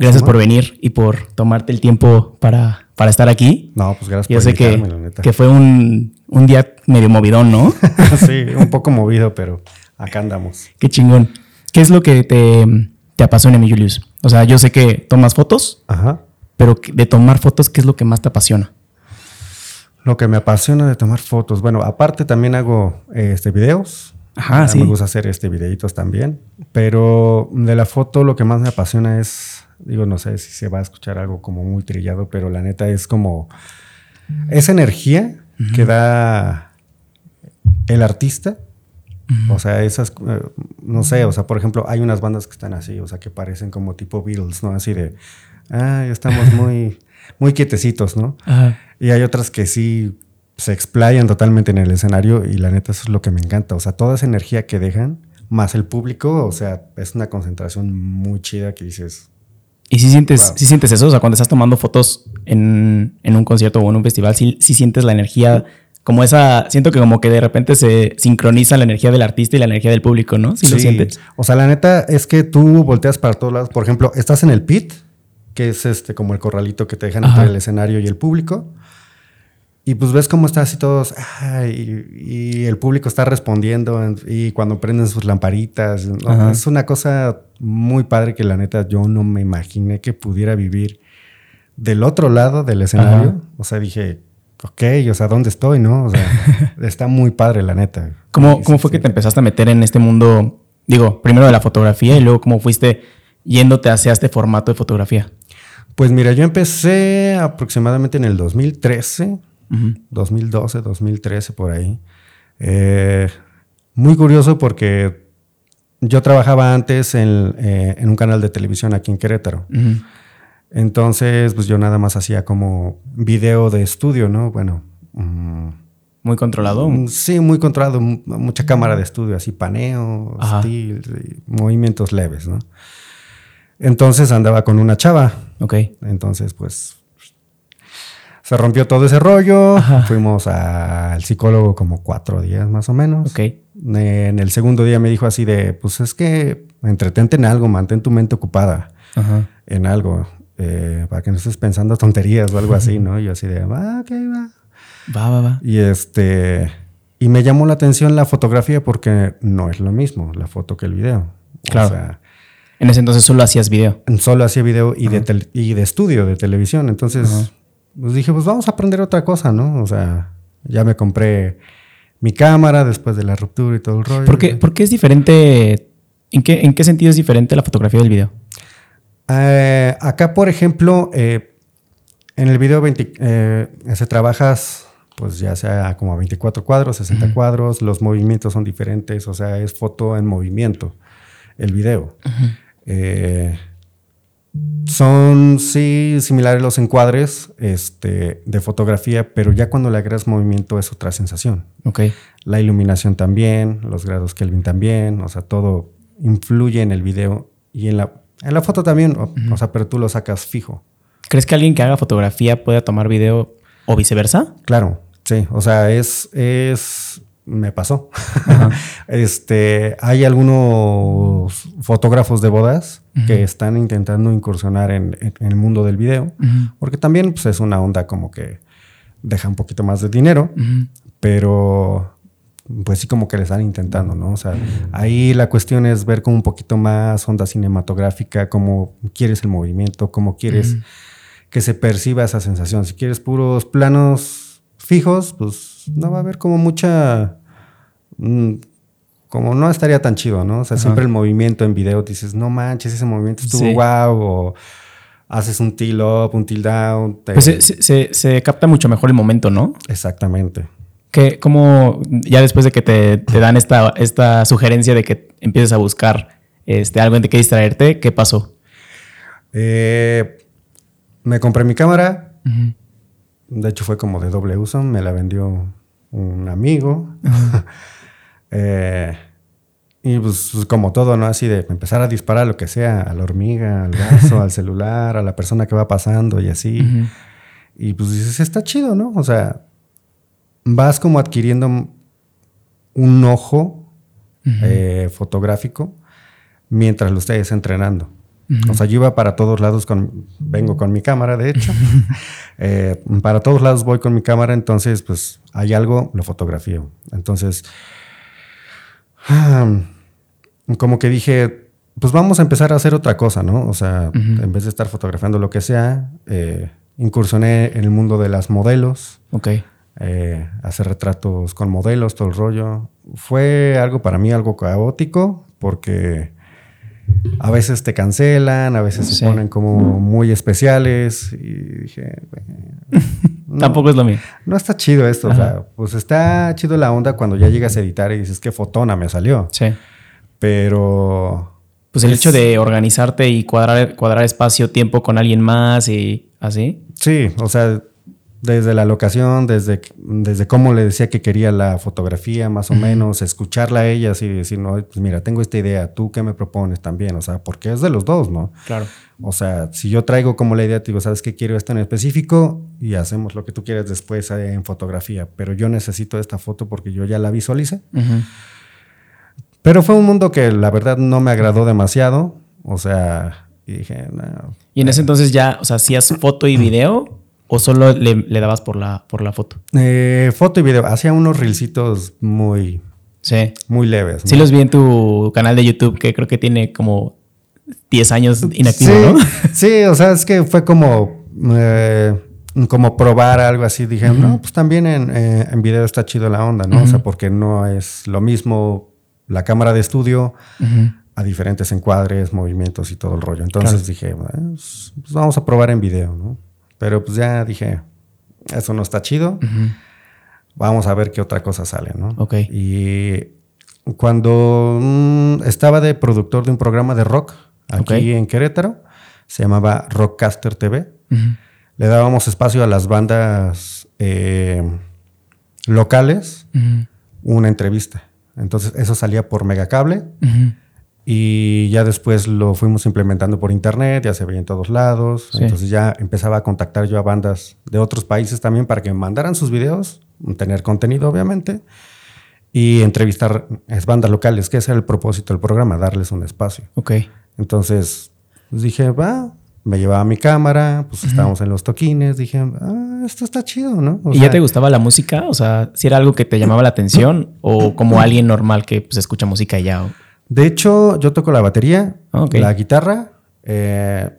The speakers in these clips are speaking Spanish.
Gracias por venir y por tomarte el tiempo para, para estar aquí. No, pues gracias Yo por sé que, la neta. que fue un, un día medio movidón, ¿no? sí, un poco movido, pero acá andamos. Qué chingón. ¿Qué es lo que te, te apasiona, mi Julius? O sea, yo sé que tomas fotos, Ajá. pero de tomar fotos, ¿qué es lo que más te apasiona? Lo que me apasiona de tomar fotos. Bueno, aparte también hago este videos. Ajá, sí. Me gusta hacer este videitos también. Pero de la foto lo que más me apasiona es, digo, no sé si se va a escuchar algo como muy trillado, pero la neta es como esa energía que da el artista. O sea, esas, eh, no sé, o sea, por ejemplo, hay unas bandas que están así, o sea, que parecen como tipo Beatles, ¿no? Así de, ah, estamos muy, muy quietecitos, ¿no? Ajá. Y hay otras que sí se explayan totalmente en el escenario y la neta eso es lo que me encanta. O sea, toda esa energía que dejan, más el público, o sea, es una concentración muy chida que dices, ¿Y si sientes, Wow. sí sientes eso? O sea, cuando estás tomando fotos en, en un concierto o en un festival, sí, sí sientes la energía, como esa, siento que como que de repente se sincroniza la energía del artista y la energía del público, ¿no? Sí, lo sientes. O sea, la neta es que tú volteas para todos lados. Por ejemplo, estás en el pit, que es este como el corralito que te dejan Ajá. entre el escenario y el público. Y pues ves cómo estás y todos, y, y el público está respondiendo en- y cuando prenden sus lamparitas. Es una cosa muy padre que la neta yo no me imaginé que pudiera vivir del otro lado del escenario. Ajá. O sea, dije, ok, o sea, ¿dónde estoy? ¿No? O sea, está muy padre la neta. ¿Cómo, Sí, cómo fue sí. que te empezaste a meter en este mundo? Digo, primero de la fotografía y luego cómo fuiste yéndote hacia este formato de fotografía. Pues mira, yo empecé aproximadamente en el 2013, Ujú. 2012, 2013, por ahí. Eh, muy curioso porque yo trabajaba antes en, eh, en un canal de televisión aquí en Querétaro. Entonces, pues yo nada más hacía como video de estudio, ¿no? Bueno, mm, Muy controlado. mm, sí, muy controlado, mucha cámara de estudio, así paneo, movimientos leves, ¿no? Entonces andaba con una chava. Ok. Entonces, pues se rompió todo ese rollo. Ajá. Fuimos al psicólogo como cuatro días más o menos. Ok. En el segundo día me dijo así de, pues es que entretente en algo, mantén tu mente ocupada Ajá. en algo, eh, para que no estés pensando tonterías o algo así, ¿no? Y yo así de, ah, ok, va. Va, va, va. Y este, y me llamó la atención la fotografía porque no es lo mismo la foto que el video. Claro. O sea, En ese entonces solo hacías video. solo hacía video y, de, y de estudio, de televisión. Entonces, pues dije, pues vamos a aprender otra cosa, ¿no? O sea, ya me compré mi cámara después de la ruptura y todo el rollo. ¿Por qué, por qué es diferente? ¿En qué, ¿En qué sentido es diferente la fotografía del video? Eh, acá, por ejemplo, eh, en el video 20, eh, se trabajas, pues ya sea como a 24 cuadros, 60 cuadros, los movimientos son diferentes, o sea, es foto en movimiento, el video. Eh, son, sí, similares los encuadres este, de fotografía, pero ya cuando le agregas movimiento es otra sensación. Ok. La iluminación también, los grados Kelvin también, o sea, todo influye en el video y en la, en la foto también, o, o sea, pero tú lo sacas fijo. ¿Crees que alguien que haga fotografía pueda tomar video o viceversa? Claro, sí, o sea, es, es, me pasó. este, hay algunos fotógrafos de bodas que están intentando incursionar en, en- en el mundo del video, porque también pues, es una onda como que deja un poquito más de dinero, pero pues sí como que le están intentando, ¿no? O sea, ahí la cuestión es ver como un poquito más onda cinematográfica, cómo quieres el movimiento, cómo quieres que se perciba esa sensación. Si quieres puros planos fijos, pues no va a haber como mucha... mm, como no estaría tan chido, ¿no? O sea, siempre el movimiento en video dices, no manches, ese movimiento estuvo Sí. guau, o haces un tilt up, un tilt down. te- Pues se, se- se- se capta mucho mejor el momento, ¿no? Exactamente. Que como ya después de que te, te dan esta, esta sugerencia de que empieces a buscar este, algo en que distraerte, ¿qué pasó? Eh, me compré mi cámara. De hecho, fue como de doble uso. Me la vendió un amigo. Eh, y pues, pues, como todo, ¿no? Así de empezar a disparar lo que sea, a la hormiga, al vaso, al celular, a la persona que va pasando y así. Y pues dices, está chido, ¿no? O sea, vas como adquiriendo un ojo eh, fotográfico mientras lo estés entrenando. O sea, yo iba para todos lados con, vengo con mi cámara, de hecho. Eh, para todos lados voy con mi cámara, entonces, pues, hay algo, lo fotografío. Entonces, como que dije, pues vamos a empezar a hacer otra cosa, ¿no? O sea, en vez de estar fotografiando lo que sea, eh, incursioné en el mundo de las modelos. Ok. Eh, hacer retratos con modelos, todo el rollo. Fue algo para mí algo caótico porque a veces te cancelan, a veces se ponen como muy especiales y dije, tampoco es lo mío. No está chido esto, o sea, pues está chido la onda cuando ya llegas a editar y dices qué fotona me salió. Sí. Pero pues el hecho de organizarte y cuadrar cuadrar espacio, tiempo con alguien más y así. Sí, o sea, desde la locación, desde, desde cómo le decía que quería la fotografía, más o menos, escucharla a ella y decir, no, pues mira, tengo esta idea, ¿tú qué me propones también? O sea, porque es de los dos, ¿no? Claro. O sea, si yo traigo como la idea, te digo, ¿sabes qué quiero esto en específico? Y hacemos lo que tú quieres después eh, en fotografía, pero yo necesito esta foto porque yo ya la visualicé. Pero fue un mundo que la verdad no me agradó demasiado, o sea, y dije, no. Y en ese entonces ya, o sea, hacías foto y video ¿O solo le, dabas por la, por la foto? Eh, foto y video. Hacía unos reelcitos muy, sí. muy leves. Sí, los vi en tu canal de YouTube, que creo que tiene como 10 años inactivo, sí, ¿no? Sí, o sea, es que fue como, eh, como probar algo así. Dije, no, pues también en, eh, en, video está chido la onda, ¿no? O sea, porque no es lo mismo la cámara de estudio a diferentes encuadres, movimientos y todo el rollo. Entonces dije, pues, pues vamos a probar en video, ¿no? Pero pues ya dije, eso no está chido. Vamos a ver qué otra cosa sale, ¿no? Ok. Y cuando mm, estaba de productor de un programa de rock aquí en Querétaro, se llamaba Rockcaster TV. Le dábamos espacio a las bandas eh, locales, una entrevista. Entonces eso salía por Megacable. Y ya después lo fuimos implementando por internet, ya se veía en todos lados. Entonces ya empezaba a contactar yo a bandas de otros países también para que me mandaran sus videos, tener contenido obviamente, y entrevistar bandas locales, que ese era el propósito del programa, darles un espacio. Ok. Entonces pues dije, va, me llevaba mi cámara, pues estábamos en los toquines, dije, ah, esto está chido, ¿no? ¿Y ya te gustaba la música? O sea, si era algo que te llamaba la atención o como alguien normal que pues, escucha música y ya. De hecho, yo toco la batería, la guitarra, eh,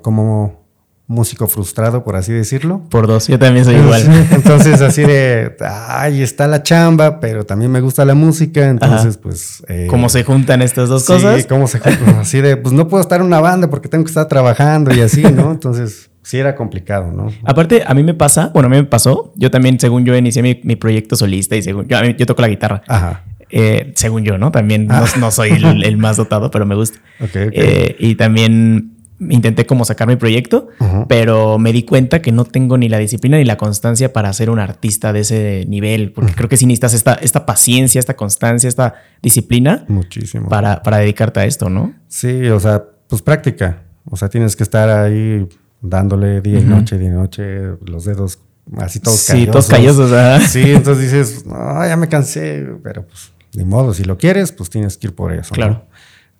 como músico frustrado, por así decirlo. Por dos, yo también soy igual. Entonces, así de, ay, está la chamba, pero también me gusta la música. Entonces, pues. Eh, ¿Cómo se juntan estas dos cosas? Sí, cómo se juntan. así de, pues no puedo estar en una banda porque tengo que estar trabajando y así, ¿no? Entonces, sí era complicado, ¿no? Aparte, a mí me pasa, bueno, a mí me pasó. Yo también, según yo, inicié mi, proyecto solista y según yo, yo toco la guitarra. Ajá. Eh, según yo, ¿no? También no, ah. soy el, más dotado, pero me gusta. Eh, y también intenté como sacar mi proyecto, pero me di cuenta que no tengo ni la disciplina ni la constancia para ser un artista de ese nivel, porque creo que sí necesitas esta, esta paciencia, esta constancia, esta disciplina. Muchísimo. Para, para dedicarte a esto, ¿no? Sí, o sea, pues práctica. O sea, tienes que estar ahí dándole día y noche, día y noche, los dedos así todos sí, todos callosos. Sí, entonces dices, no, ya me cansé, pero pues ni modo, si lo quieres, pues tienes que ir por eso. Claro.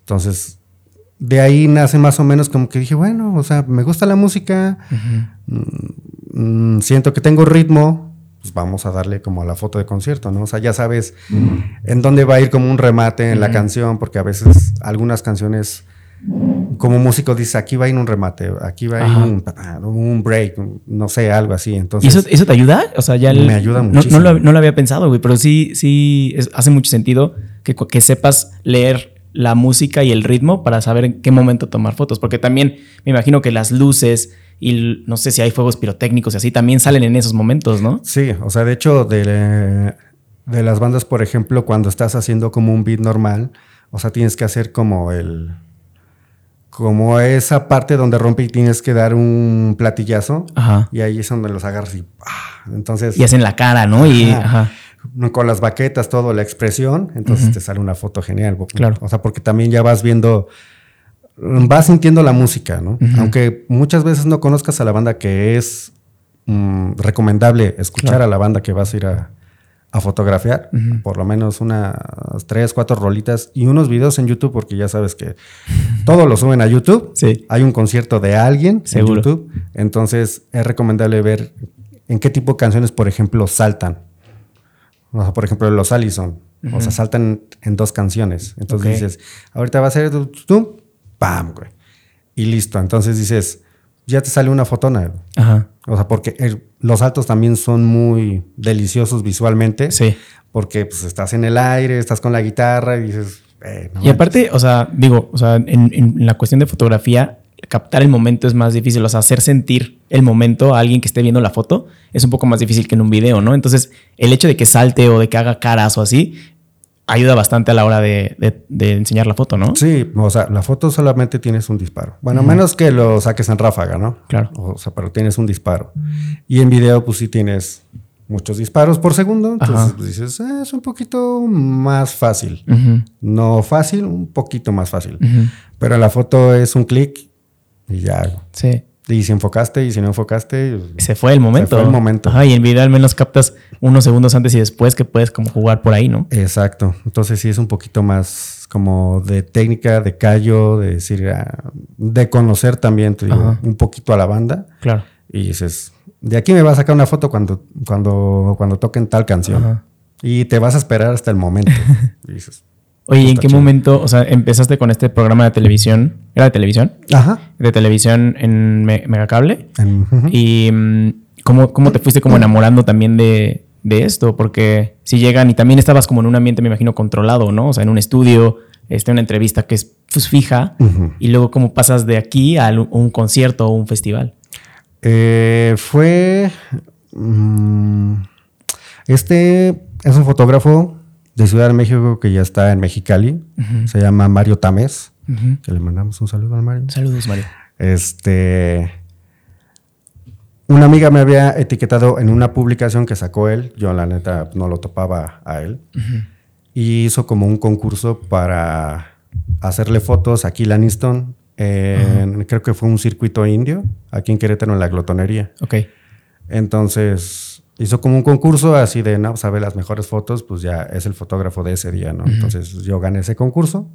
Entonces, de ahí nace más o menos como que dije, bueno, o sea, me gusta la música, mm, siento que tengo ritmo, pues vamos a darle como a la foto de concierto, ¿no? O sea, ya sabes en dónde va a ir como un remate en la canción, porque a veces algunas canciones como músico dice, aquí va a ir un remate, aquí va a ir un, break, no sé, algo así. Entonces, ¿Y eso, te ayuda? O sea, ya me ayuda muchísimo. No, lo, había pensado, güey, pero sí, sí hace mucho sentido que, que, sepas leer la música y el ritmo para saber en qué momento tomar fotos, porque también me imagino que las luces y no sé si hay fuegos pirotécnicos y así también salen en esos momentos, ¿no? Sí, o sea, de hecho, de, de las bandas, por ejemplo, cuando estás haciendo como un beat normal, o sea, tienes que hacer como el como esa parte donde rompe y tienes que dar un platillazo. Y ahí es donde los agarras y ¡ah! entonces. Y hacen la cara, ¿no? Y con las baquetas, todo, la expresión. Entonces te sale una foto genial. Claro. O sea, porque también ya vas viendo, vas sintiendo la música, ¿no? Aunque muchas veces no conozcas a la banda que es mm, recomendable escuchar a la banda que vas a ir a, a fotografiar, por lo menos unas tres, cuatro rolitas y unos videos en YouTube, porque ya sabes que todo lo suben a YouTube. Sí. Hay un concierto de alguien Seguro. en YouTube. Entonces es recomendable ver en qué tipo de canciones, por ejemplo, saltan. O sea, por ejemplo, los Allison. O sea, saltan en dos canciones. Entonces dices, ahorita va a ser tu, pam, güey. Y listo. Entonces dices, ya te sale una fotona. Ajá. O sea, porque el- los saltos también son muy deliciosos visualmente. Sí. Porque pues estás en el aire, estás con la guitarra y dices, eh, no Y aparte, o sea, digo, o sea, en, en la cuestión de fotografía, captar el momento es más difícil. O sea, hacer sentir el momento a alguien que esté viendo la foto es un poco más difícil que en un video, ¿no? Entonces, el hecho de que salte o de que haga caras o así, ayuda bastante a la hora de, de- de enseñar la foto, ¿no? Sí, o sea, la foto solamente tienes un disparo. Bueno, menos que lo saques en ráfaga, ¿no? Claro. O sea, pero tienes un disparo. Y en video, pues sí tienes muchos disparos por segundo. Entonces, pues dices, "Ah, es un poquito más fácil. No fácil, un poquito más fácil. ujú. Pero la foto es un clic y ya. Sí. Y si enfocaste y si no enfocaste, Se fue el momento. fue el momento. Ajá, y en video al menos captas unos segundos antes y después que puedes como jugar por ahí, ¿no? Exacto. Entonces sí es un poquito más como de técnica, de callo, de decir, ah, de conocer también, te digo, Ajá. un poquito a la banda. Claro. Y dices, de aquí me va a sacar una foto cuando, cuando, cuando toquen tal canción. Ajá. Y te vas a esperar hasta el momento. y dices, Oye, ¿y en qué chido. momento, o sea, empezaste con este programa de televisión? ¿Era de televisión? ajá. De televisión en Me- Megacable. En- ujú. ¿Y mm, ¿cómo, cómo te fuiste como enamorando también de, de esto? Porque si llegan y también estabas como en un ambiente, me imagino, controlado, ¿no? O sea, en un estudio, este, una entrevista que es pues, fija. Y luego cómo pasas de aquí a un concierto o un festival. Eh, fue. mm, este es un fotógrafo de Ciudad de México que ya está en Mexicali. Se llama Mario Tamés. Que le mandamos un saludo al Mario. Saludos, Mario. Este. Una amiga me había etiquetado en una publicación que sacó él. Yo, la neta, no lo topaba a él. Y hizo como un concurso para hacerle fotos a Kill Aniston. en- Creo que fue un circuito indio, aquí en Querétaro, en la glotonería. Ok. Entonces, hizo como un concurso así de, no, sabe las mejores fotos, pues ya es el fotógrafo de ese día, ¿no? Entonces, yo gané ese concurso,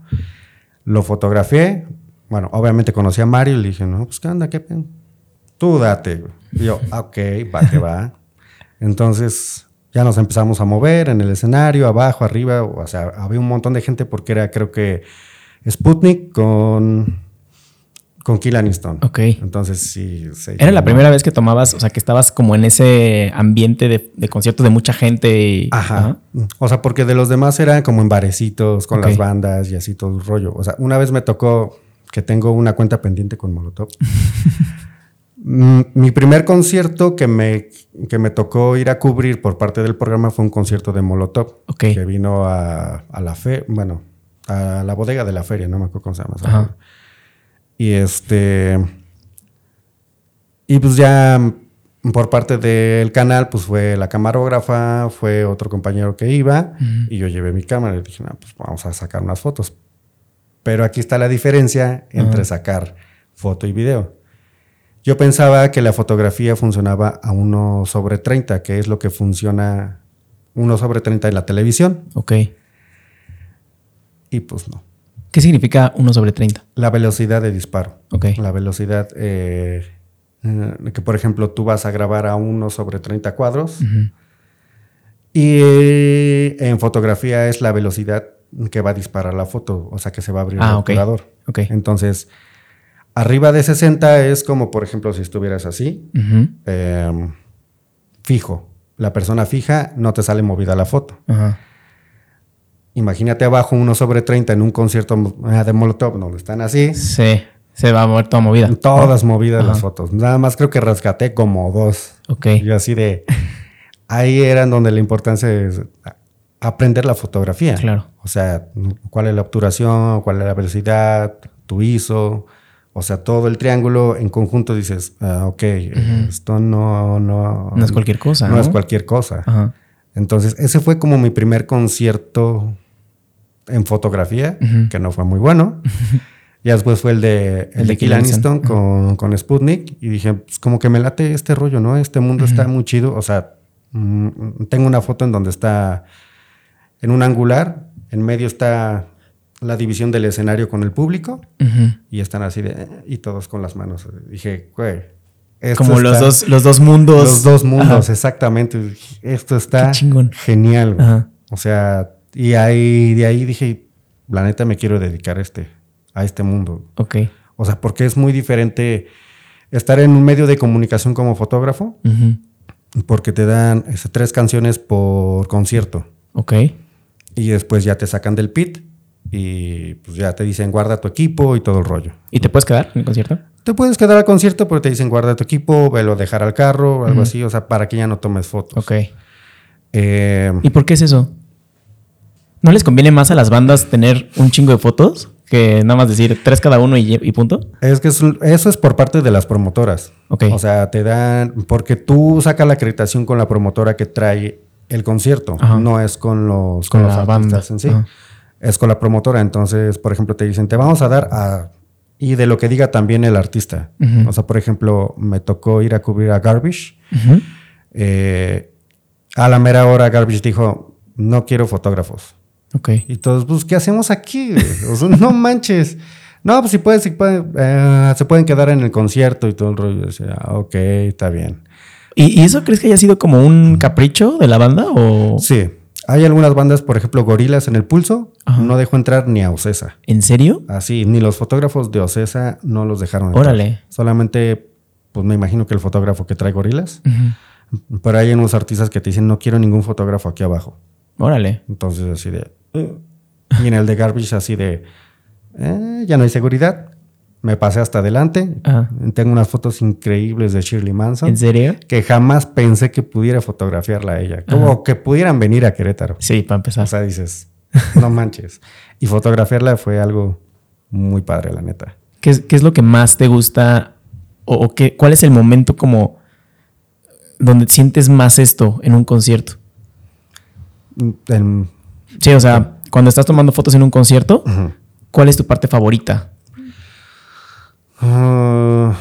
lo fotografié. Bueno, obviamente conocí a Mario y le dije, no, pues, ¿qué onda? ¿Qué pe- Tú date. Y yo, "Ah, ok, va que va. Entonces, ya nos empezamos a mover en el escenario, abajo, arriba. O sea, había un montón de gente porque era, creo que, Sputnik con, con Kill Aniston. Ok. Entonces, sí. se ¿Era la primera vez que tomabas, o sea, que estabas como en ese ambiente de, de concierto de mucha gente? y- Ajá. O sea, porque de los demás eran como en barecitos, con las bandas y así todo el rollo. O sea, una vez me tocó que tengo una cuenta pendiente con Molotov. Mm, Mi primer concierto que me, que me tocó ir a cubrir por parte del programa fue un concierto de Molotov. Ok. Que vino a, a la fe, bueno, a la bodega de la feria, no me acuerdo cómo se llama. Y este. Y pues ya por parte del canal, pues fue la camarógrafa, fue otro compañero que iba, y yo llevé mi cámara y dije, no, pues vamos a sacar unas fotos. Pero aquí está la diferencia entre sacar foto y video. Yo pensaba que la fotografía funcionaba a 1 sobre 30, que es lo que funciona 1 sobre 30 en la televisión, Ok. y pues no. ¿Qué significa 1 sobre 30? La velocidad de disparo. Ok. La velocidad eh, eh, que, por ejemplo, tú vas a grabar a 1 sobre 30 cuadros. Y eh, en fotografía es la velocidad que va a disparar la foto, o sea que se va a abrir Ah, el ok. obturador. Ok. Entonces, arriba de 60 es como, por ejemplo, si estuvieras así, eh, fijo. La persona fija no te sale movida la foto. Ajá. Imagínate abajo 1 sobre 30 en un concierto eh, de Molotov donde están así. Sí. Se va a mover toda movida. Todas movidas Ajá. las fotos. Nada más creo que rescaté como dos. Ok. Yo así de... Ahí era en donde la importancia es aprender la fotografía. Claro. O sea, cuál es la obturación, cuál es la velocidad, tu ISO. O sea, todo el triángulo en conjunto dices, ah, ok, esto no, no... No es cualquier cosa, No, ¿no? es cualquier cosa. Ajá. Entonces, ese fue como mi primer concierto en fotografía, que no fue muy bueno. Ya después fue el de, el El de Kill Aniston. Con, con Sputnik. Y dije, pues como que me late este rollo, ¿no? Este mundo está muy chido. O sea, mm, tengo una foto en donde está en un angular, en medio está la división del escenario con el público y están así de, eh, y todos con las manos. Dije, güey. Como los dos, los dos mundos. Los dos mundos, exactamente. Esto está genial. O sea, y ahí, de ahí dije, la neta me quiero dedicar a este, a este mundo. Ok. O sea, porque es muy diferente estar en un medio de comunicación como fotógrafo, porque te dan tres canciones por concierto. Ok. Y después ya te sacan del pit y pues ya te dicen guarda tu equipo y todo el rollo. ¿Y te puedes quedar en el concierto? Te puedes quedar al concierto, pero te dicen guarda tu equipo, velo dejar al carro, o algo así, o sea, para que ya no tomes fotos. Ok. Eh, ¿Y por qué es eso? ¿No les conviene más a las bandas tener un chingo de fotos que nada más decir tres cada uno y, punto? Es que eso, es por parte de las promotoras. Ok. O sea, te dan, porque tú sacas la acreditación con la promotora que trae el concierto, no es con los, con, los bandas en sí es con la promotora. Entonces, por ejemplo, te dicen, te vamos a dar a... Y de lo que diga también el artista. O sea, por ejemplo, me tocó ir a cubrir a Garbage. Eh, a la mera hora Garbage dijo, no quiero fotógrafos. Ok. Y todos, pues, ¿qué hacemos aquí? no manches. No, pues si pueden, si pueden eh, se pueden quedar en el concierto y todo el rollo. Decía, ok, está bien. ¿Y, ¿Y, eso crees que haya sido como un capricho de la banda? O? Sí. Hay algunas bandas, por ejemplo, Gorilas en el Pulso, no dejó entrar ni a Ocesa. ¿En serio? Así, ni los fotógrafos de Ocesa no los dejaron entrar. Órale. Solamente, pues me imagino que el fotógrafo que trae Gorilas. Pero hay unos artistas que te dicen, no quiero ningún fotógrafo aquí abajo. Órale. Entonces, así de... y en el de Garbage, así de... Eh, ya no hay seguridad me pasé hasta adelante. Tengo unas fotos increíbles de Shirley Manson. ¿En serio? Que jamás pensé que pudiera fotografiarla a ella. Como que pudieran venir a Querétaro. Sí, para empezar. O sea, dices, no manches. y fotografiarla fue algo muy padre, la neta. ¿Qué es, qué es lo que más te gusta? ¿O, qué, cuál es el momento como donde sientes más esto en un concierto? Sí, o sea, cuando estás tomando fotos en un concierto, ¿cuál es tu parte favorita? Ah,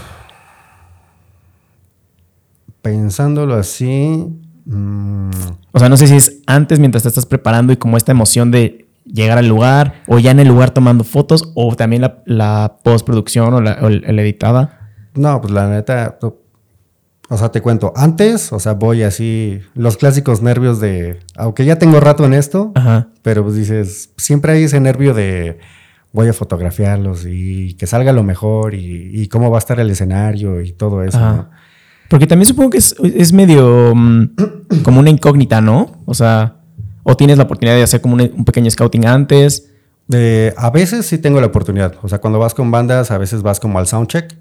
pensándolo así. Mm. O sea, no sé si es antes mientras te estás preparando y como esta emoción de llegar al lugar, o ya en el lugar tomando fotos, o también la, postproducción o, la, el, editada. No, pues la neta. O sea, te cuento, antes, o sea, voy así, los clásicos nervios de, aunque ya tengo rato en esto, pero pues dices, siempre hay ese nervio de, voy a fotografiarlos y que salga lo mejor y, cómo va a estar el escenario y todo eso. Porque también supongo que es, medio mm, como una incógnita, ¿no? O sea, o tienes la oportunidad de hacer como un, pequeño scouting antes. A veces sí tengo la oportunidad. O sea, cuando vas con bandas, a veces vas como al soundcheck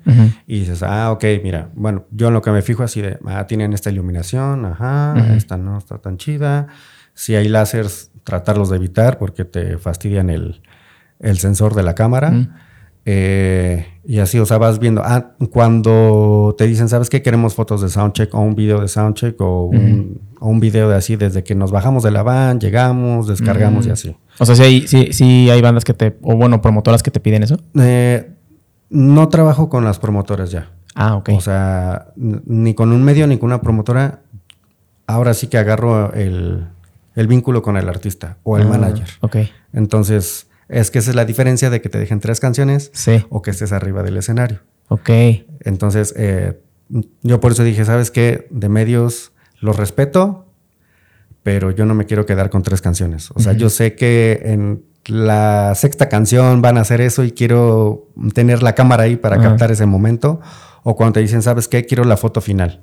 y dices, ah, ok, mira, bueno, yo en lo que me fijo así de, ah, tienen esta iluminación, ajá, esta no está tan chida. Si hay láseres, tratarlos de evitar porque te fastidian el, el sensor de la cámara. Eh, y así, o sea, vas viendo. Ah, cuando te dicen, ¿sabes qué? Queremos fotos de soundcheck o un video de soundcheck o, un, o un video de así, desde que nos bajamos de la van, llegamos, descargamos y así. O sea, si hay, hay bandas que te, o bueno, promotoras que te piden eso. Eh, no trabajo con las promotoras ya. Ah, ok. O sea, ni con un medio ni con una promotora. Ahora sí que agarro el, vínculo con el artista o el ah, manager. Ok. Entonces es que esa es la diferencia de que te dejen tres canciones o que estés arriba del escenario. Ok. Entonces, eh, yo por eso dije, ¿sabes qué? De medios los respeto, pero yo no me quiero quedar con tres canciones. O sea, yo sé que en la sexta canción van a hacer eso y quiero tener la cámara ahí para captar ese momento. O cuando te dicen, ¿sabes qué? Quiero la foto final.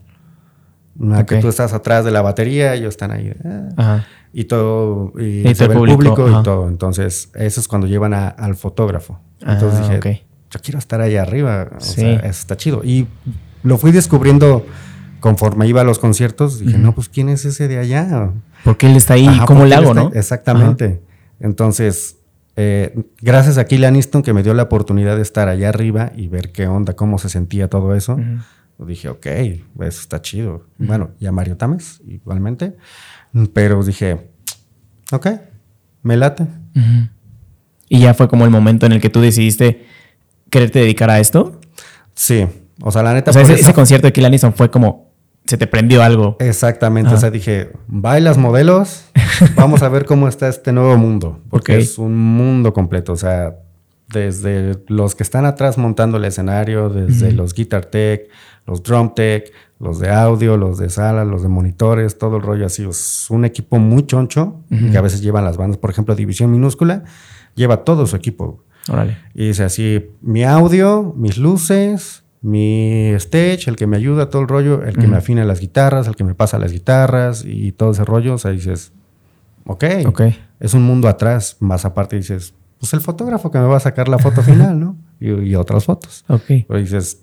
Que tú estás atrás de la batería, ellos están ahí. Eh, y todo, y, el público, y todo. Entonces, eso es cuando llevan al fotógrafo. Entonces ah, dije, yo quiero estar ahí arriba. O sea, eso está chido. Y lo fui descubriendo conforme iba a los conciertos. Dije, no, pues ¿quién es ese de allá? Porque él está ahí, ¿cómo le hago, no? Exactamente. Entonces, eh, gracias a Killian Aniston que me dio la oportunidad de estar allá arriba y ver qué onda, cómo se sentía todo eso. Dije, ok, eso está chido. Bueno, y a Mario Tames igualmente. Pero dije, ok, me late. ¿Y ya fue como el momento en el que tú decidiste quererte dedicar a esto? Sí. O sea, la neta. O sea, ese, concierto de Kill fue como se te prendió algo. Exactamente, o sea, dije, bailas modelos, vamos a ver cómo está este nuevo mundo, porque es un mundo completo, o sea, desde los que están atrás montando el escenario, desde los guitar tech, los drum tech, los de audio, los de sala, los de monitores, todo el rollo así. Es un equipo muy choncho que a veces llevan las bandas. Por ejemplo, División Minúscula lleva todo su equipo. Órale. Y dice así, mi audio, mis luces, mi stage, el que me ayuda, todo el rollo, el que me afina las guitarras, el que me pasa las guitarras y todo ese rollo. O sea, dices, ok, okay. es un mundo atrás. Más aparte dices, pues el fotógrafo que me va a sacar la foto final, ¿no? Y, otras fotos. Ok. Pero dices,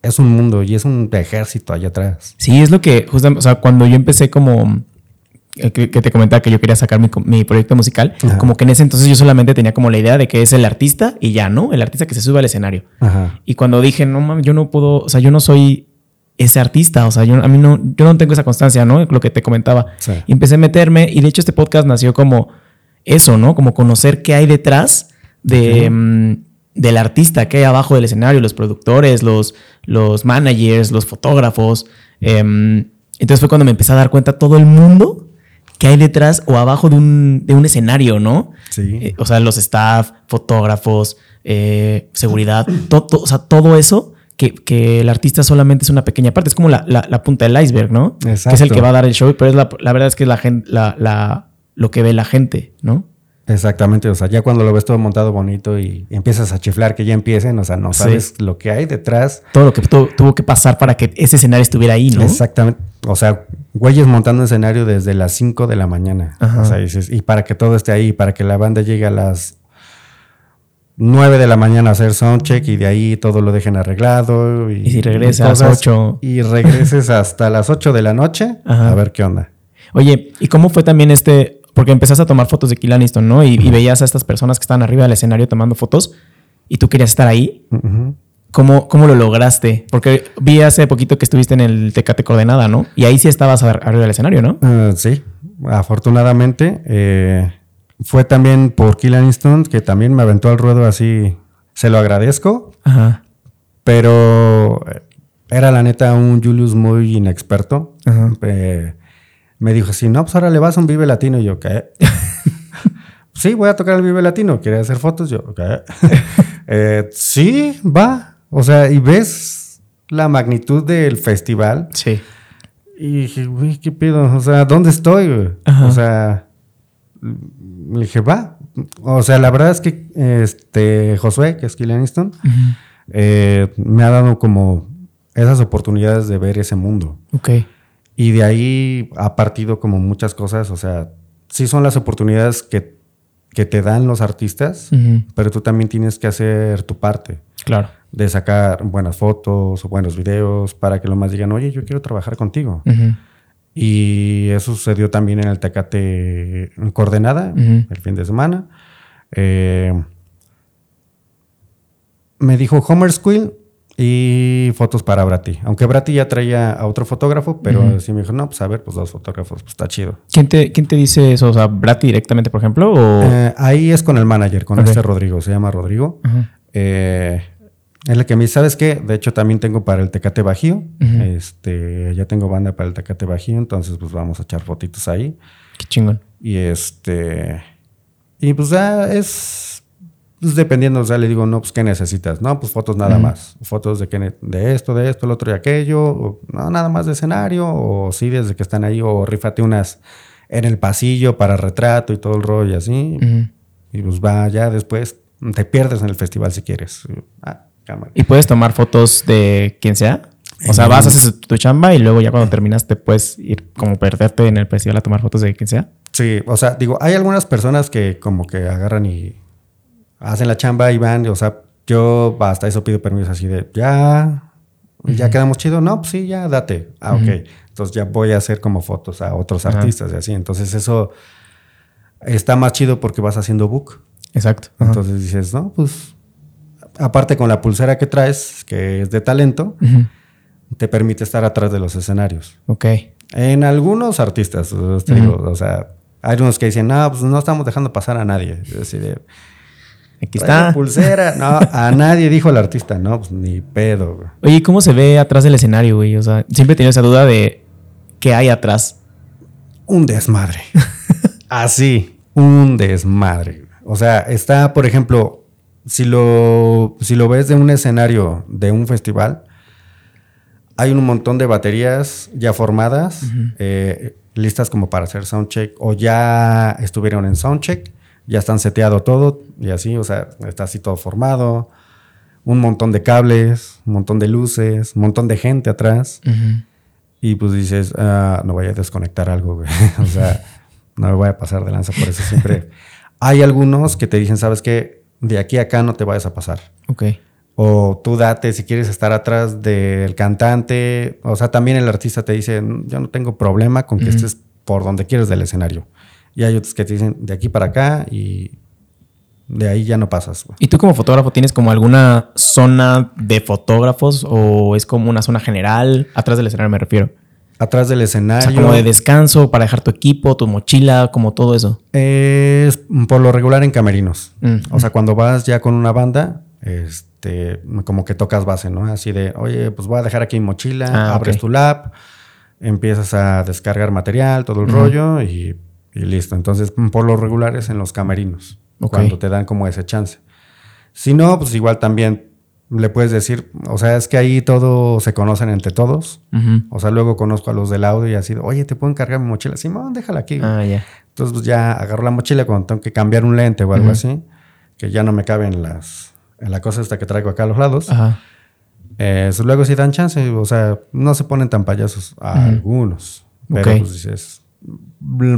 es un mundo y es un ejército allá atrás. Sí, es lo que justamente, o sea, cuando yo empecé como que, te comentaba que yo quería sacar mi, proyecto musical, como que en ese entonces yo solamente tenía como la idea de que es el artista y ya, ¿no? El artista que se sube al escenario. Y cuando dije, no mames, yo no puedo, o sea, yo no soy ese artista, o sea, yo a mí no, yo no tengo esa constancia, ¿no? Lo que te comentaba. Y empecé a meterme y de hecho este podcast nació como eso, ¿no? Como conocer qué hay detrás de, mm, del artista, qué hay abajo del escenario, los productores, los, los managers, los fotógrafos. Em, entonces fue cuando me empecé a dar cuenta todo el mundo que hay detrás o abajo de un, de un escenario, ¿no? Sí. Eh, o sea, los staff, fotógrafos, eh, seguridad, o sea, todo eso que, que, el artista solamente es una pequeña parte. Es como la, la, punta del iceberg, ¿no? Exacto. Que es el que va a dar el show, pero es la, la verdad es que la gente, la, la, lo que ve la gente, ¿no? Exactamente, o sea, ya cuando lo ves todo montado bonito y empiezas a chiflar que ya empiecen, o sea, no sabes lo que hay detrás. Todo lo que tuvo que pasar para que ese escenario estuviera ahí, ¿no? Exactamente, o sea, güeyes montando escenario desde las 5 de la mañana. O sea, dices, y para que todo esté ahí, para que la banda llegue a las 9 de la mañana a hacer soundcheck y de ahí todo lo dejen arreglado. Y, si regresas a las 8. Y regreses hasta las 8 de la noche a ver qué onda. Oye, ¿y cómo fue también este? Porque empezaste a tomar fotos de Kill Aniston, ¿no? Y, veías a estas personas que estaban arriba del escenario tomando fotos y tú querías estar ahí. ¿Cómo, ¿Cómo, lo lograste? Porque vi hace poquito que estuviste en el Tecate Coordenada, ¿no? Y ahí sí estabas arriba del escenario, ¿no? Ah, sí, afortunadamente. Eh, fue también por Kill Aniston que también me aventó al ruedo así. Se lo agradezco. Ajá. Pero era la neta un Julius muy inexperto. Ajá. Eh, me dijo, si no, pues ahora le vas a un Vive Latino. Y yo, ¿qué? sí, voy a tocar el Vive Latino. ¿Quieres hacer fotos? Yo, ¿qué? Eh, sí, va. O sea, y ves la magnitud del festival. Sí. Y dije, güey, ¿qué pido? O sea, ¿dónde estoy? O sea, le dije, va. O sea, la verdad es que este Josué, que es Killian Easton, eh, me ha dado como esas oportunidades de ver ese mundo. Ok. Y de ahí ha partido como muchas cosas, o sea, sí son las oportunidades que, que te dan los artistas, pero tú también tienes que hacer tu parte. Claro. De sacar buenas fotos o buenos videos para que los más digan, oye, yo quiero trabajar contigo. Y eso sucedió también en el Tecate Coordenada, el fin de semana. Eh, me dijo Homer Squill, y fotos para Brati. Aunque Brati ya traía a otro fotógrafo, pero sí me dijo, no, pues a ver, pues dos fotógrafos, pues está chido. ¿Quién te, quién te dice eso? O sea, Brati directamente, por ejemplo, eh, ahí es con el manager, con este Rodrigo, se llama Rodrigo. Eh, es el que me dice, ¿sabes qué? De hecho, también tengo para el Tecate Bajío. Este, ya tengo banda para el Tecate Bajío, entonces pues vamos a echar fotitos ahí. Qué chingón. Y este. Y pues ya es pues dependiendo, o sea, le digo, no, pues, ¿qué necesitas? No, pues fotos nada más. Fotos de, que, de esto, de esto, el otro y aquello. O, no, nada más de escenario. O sí, desde que están ahí. O rifate unas en el pasillo para retrato y todo el rollo y así. Y pues va, ya después te pierdes en el festival si quieres. Ah. ¿Y puedes tomar fotos de quien sea? O sea, vas, haces tu chamba y luego ya cuando terminas te puedes ir como perderte en el festival a tomar fotos de quien sea. Sí, o sea, digo, hay algunas personas que como que agarran y hacen la chamba y van, o sea, yo hasta eso pido permiso así de, ya, ya quedamos chido, no, pues sí, ya date. Ah, ok. Entonces ya voy a hacer como fotos a otros artistas y así. Entonces eso está más chido porque vas haciendo book. Exacto. Entonces dices, no, pues aparte con la pulsera que traes, que es de talento, te permite estar atrás de los escenarios. Ok. En algunos artistas, te digo, o sea, hay unos que dicen, no, pues no estamos dejando pasar a nadie. Es decir, Aquí está. pulsera. No, a nadie dijo el artista, no, pues ni pedo, güey. Oye, ¿y ¿cómo se ve atrás del escenario, güey? O sea, siempre he tenido esa duda de qué hay atrás. Un desmadre. Así, un desmadre. O sea, está, por ejemplo, si lo, si lo ves de un escenario de un festival, hay un montón de baterías ya formadas, eh, listas como para hacer soundcheck, o ya estuvieron en soundcheck, ya están seteado todo, y así, o sea, está así todo formado. Un montón de cables, un montón de luces, un montón de gente atrás. Y pues dices, ah, no voy a desconectar algo, güey. o sea, no me voy a pasar de lanza. Por eso siempre hay algunos que te dicen, ¿sabes qué? De aquí a acá no te vayas a pasar. Ok. O tú date si quieres estar atrás del cantante. O sea, también el artista te dice, yo no tengo problema con que estés por donde quieres del escenario. Y hay otros que te dicen, de aquí para acá y de ahí ya no pasas. güey. ¿Y tú como fotógrafo tienes como alguna zona de fotógrafos o es como una zona general? Atrás del escenario me refiero. Atrás del O escenario. sea, como de descanso para dejar tu equipo, tu mochila, como todo eso. Es por lo regular en camerinos. Mm. O sea, cuando vas ya con una banda, este, como que tocas base, ¿no? Así de, oye, pues voy a dejar aquí mi mochila, Ah, abres tu lap, empiezas a descargar material, todo el rollo y, y listo. Entonces, por lo regular es en los camerinos, Ok. cuando te dan como ese chance. Si no, pues igual también le puedes decir, o sea, es que ahí todos se conocen entre todos. O sea, luego conozco a los del audio y así, oye, ¿te puedo encargar mi mochila? Simón, déjala aquí. güey". Ah, ya. Entonces pues, ya agarro la mochila cuando tengo que cambiar un lente o algo así, que ya no me cabe en, las, en la cosa esta que traigo acá a los lados. Ajá. Eh, luego sí dan chance, o sea, no se ponen tan payasos a algunos. Pero pues dices,